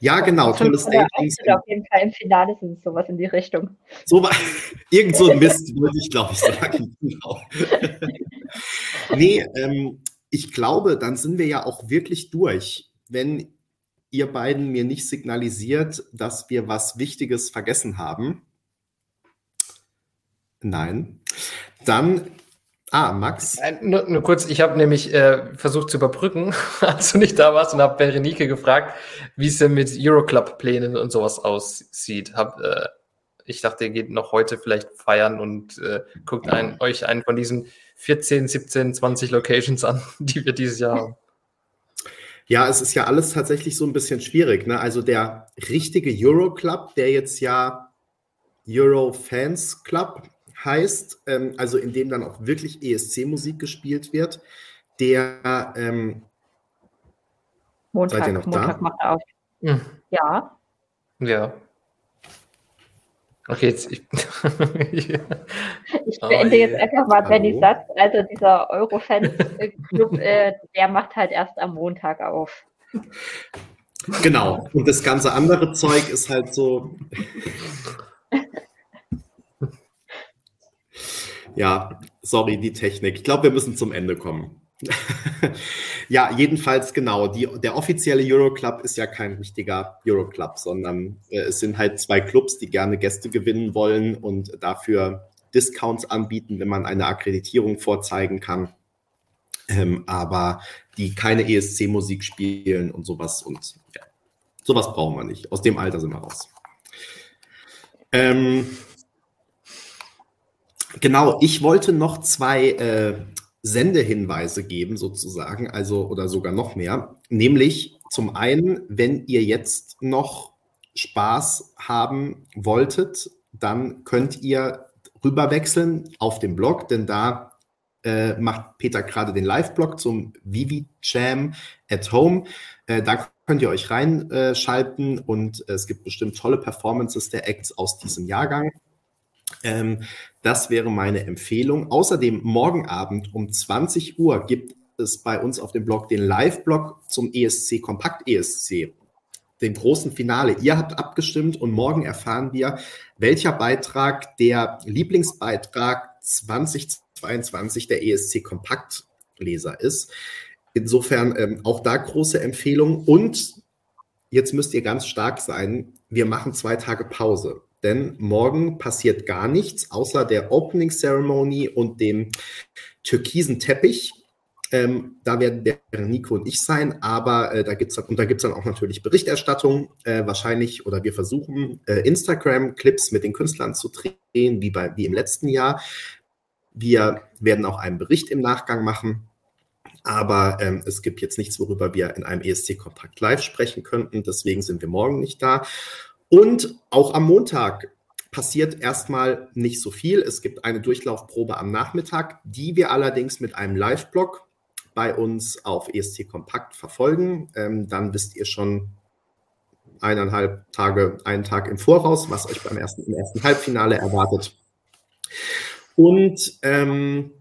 Ja, genau, tolle Stagings. Auf jeden Fall im Finale sind es sowas in die Richtung. So, irgend so ein Mist, würde ich, glaube ich, sagen. Genau. nee, ähm, ich glaube, dann sind wir ja auch wirklich durch, wenn ihr beiden mir nicht signalisiert, dass wir was Wichtiges vergessen haben. Nein. Dann, ah, Max. Äh, nur, nur, kurz, ich habe nämlich äh, versucht zu überbrücken, als du nicht da warst und habe Berenike gefragt, wie es denn mit Euroclub-Plänen und sowas aussieht. Hab, äh, ich dachte, ihr geht noch heute vielleicht feiern und äh, guckt ein, euch einen von diesen 14, 17, 20 Locations an, die wir dieses Jahr haben. Ja, es ist ja alles tatsächlich so ein bisschen schwierig. Ne? Also der richtige Euro Club, der jetzt ja Euro Fans Club heißt, ähm, also in dem dann auch wirklich ESC-Musik gespielt wird, der ähm, Montag, seid ihr noch Montag da? macht er auf. Mhm. Ja. Ja. Okay, jetzt. Ich, ich beende oh, jetzt einfach mal Benny Satz. Also dieser Eurofans-Club, äh, der macht halt erst am Montag auf. Genau. Und das ganze andere Zeug ist halt so. Ja, sorry, die Technik. Ich glaube, wir müssen zum Ende kommen. ja, jedenfalls genau. Die, der offizielle Euroclub ist ja kein richtiger Euroclub, sondern äh, es sind halt zwei Clubs, die gerne Gäste gewinnen wollen und dafür Discounts anbieten, wenn man eine Akkreditierung vorzeigen kann. Ähm, aber die keine ESC-Musik spielen und sowas und ja, sowas brauchen wir nicht. Aus dem Alter sind wir raus. Ähm, genau, ich wollte noch zwei äh, Sendehinweise geben, sozusagen, also oder sogar noch mehr. Nämlich zum einen, wenn ihr jetzt noch Spaß haben wolltet, dann könnt ihr rüberwechseln auf den Blog, denn da äh, macht Peter gerade den Live-Blog zum Vivi Jam at Home. Äh, da könnt ihr euch reinschalten und es gibt bestimmt tolle Performances der Acts aus diesem Jahrgang. Ähm, das wäre meine Empfehlung. Außerdem morgen Abend um 20 Uhr gibt es bei uns auf dem Blog den Live-Blog zum ESC Kompakt ESC, dem großen Finale. Ihr habt abgestimmt und morgen erfahren wir, welcher Beitrag der Lieblingsbeitrag 2022 der ESC Kompaktleser ist. Insofern ähm, auch da große Empfehlung. Und jetzt müsst ihr ganz stark sein. Wir machen zwei Tage Pause denn morgen passiert gar nichts außer der Opening Ceremony und dem türkisen Teppich. Ähm, da werden der Nico und ich sein, aber äh, da gibt's und da gibt's dann auch natürlich Berichterstattung, äh, wahrscheinlich, oder wir versuchen äh, Instagram-Clips mit den Künstlern zu drehen, wie, bei, wie im letzten Jahr. Wir werden auch einen Bericht im Nachgang machen. Aber ähm, es gibt jetzt nichts, worüber wir in einem ESC-Kontakt live sprechen könnten. Deswegen sind wir morgen nicht da. Und auch am Montag passiert erstmal nicht so viel. Es gibt eine Durchlaufprobe am Nachmittag, die wir allerdings mit einem Live-Blog bei uns auf ESC Kompakt verfolgen. Ähm, dann wisst ihr schon eineinhalb Tage, einen Tag im Voraus, was euch beim ersten, im ersten Halbfinale erwartet. Und ähm,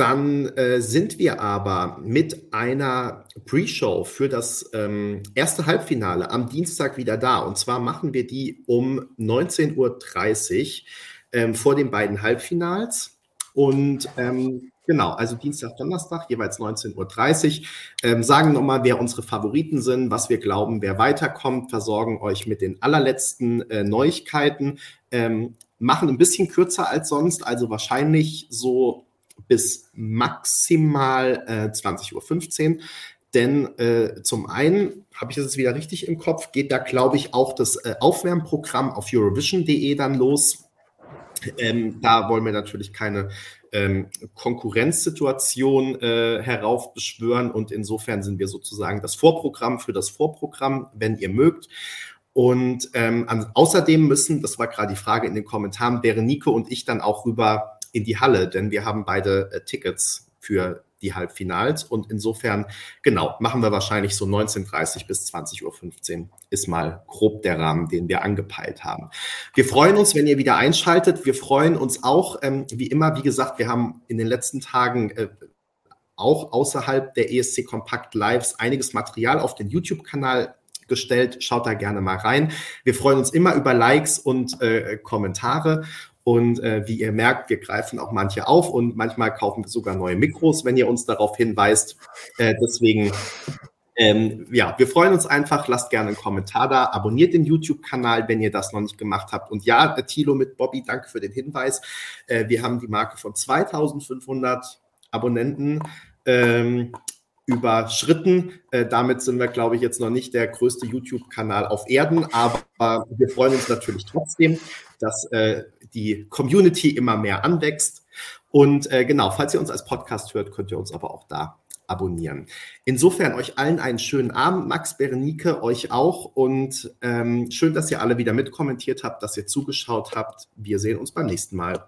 dann äh, sind wir aber mit einer Pre-Show für das ähm, erste Halbfinale am Dienstag wieder da. Und zwar machen wir die um 19.30 Uhr ähm, vor den beiden Halbfinals. Und ähm, genau, also Dienstag, Donnerstag, jeweils 19.30 Uhr. Ähm, sagen nochmal, wer unsere Favoriten sind, was wir glauben, wer weiterkommt, versorgen euch mit den allerletzten äh, Neuigkeiten. Ähm, machen ein bisschen kürzer als sonst, also wahrscheinlich so bis maximal äh, 20.15 Uhr. Denn äh, zum einen, habe ich das jetzt wieder richtig im Kopf, geht da, glaube ich, auch das äh, Aufwärmprogramm auf Eurovision.de dann los. Ähm, da wollen wir natürlich keine ähm, Konkurrenzsituation äh, heraufbeschwören und insofern sind wir sozusagen das Vorprogramm für das Vorprogramm, wenn ihr mögt. Und ähm, an, außerdem müssen, das war gerade die Frage in den Kommentaren, wäre Nico und ich dann auch rüber in die Halle, denn wir haben beide äh, Tickets für die Halbfinals. Und insofern, genau, machen wir wahrscheinlich so 19.30 bis 20.15 Uhr ist mal grob der Rahmen, den wir angepeilt haben. Wir freuen uns, wenn ihr wieder einschaltet. Wir freuen uns auch, ähm, wie immer, wie gesagt, wir haben in den letzten Tagen äh, auch außerhalb der ESC Kompakt Lives einiges Material auf den YouTube-Kanal gestellt. Schaut da gerne mal rein. Wir freuen uns immer über Likes und äh, Kommentare. Und äh, wie ihr merkt, wir greifen auch manche auf und manchmal kaufen wir sogar neue Mikros, wenn ihr uns darauf hinweist. Äh, deswegen, ähm, ja, wir freuen uns einfach. Lasst gerne einen Kommentar da. Abonniert den YouTube-Kanal, wenn ihr das noch nicht gemacht habt. Und ja, äh, Thilo mit Bobby, danke für den Hinweis. Äh, wir haben die Marke von 2500 Abonnenten. Ähm, überschritten. Äh, damit sind wir, glaube ich, jetzt noch nicht der größte YouTube-Kanal auf Erden, aber wir freuen uns natürlich trotzdem, dass äh, die Community immer mehr anwächst. Und äh, genau, falls ihr uns als Podcast hört, könnt ihr uns aber auch da abonnieren. Insofern euch allen einen schönen Abend, Max, Berenike, euch auch und ähm, schön, dass ihr alle wieder mitkommentiert habt, dass ihr zugeschaut habt. Wir sehen uns beim nächsten Mal.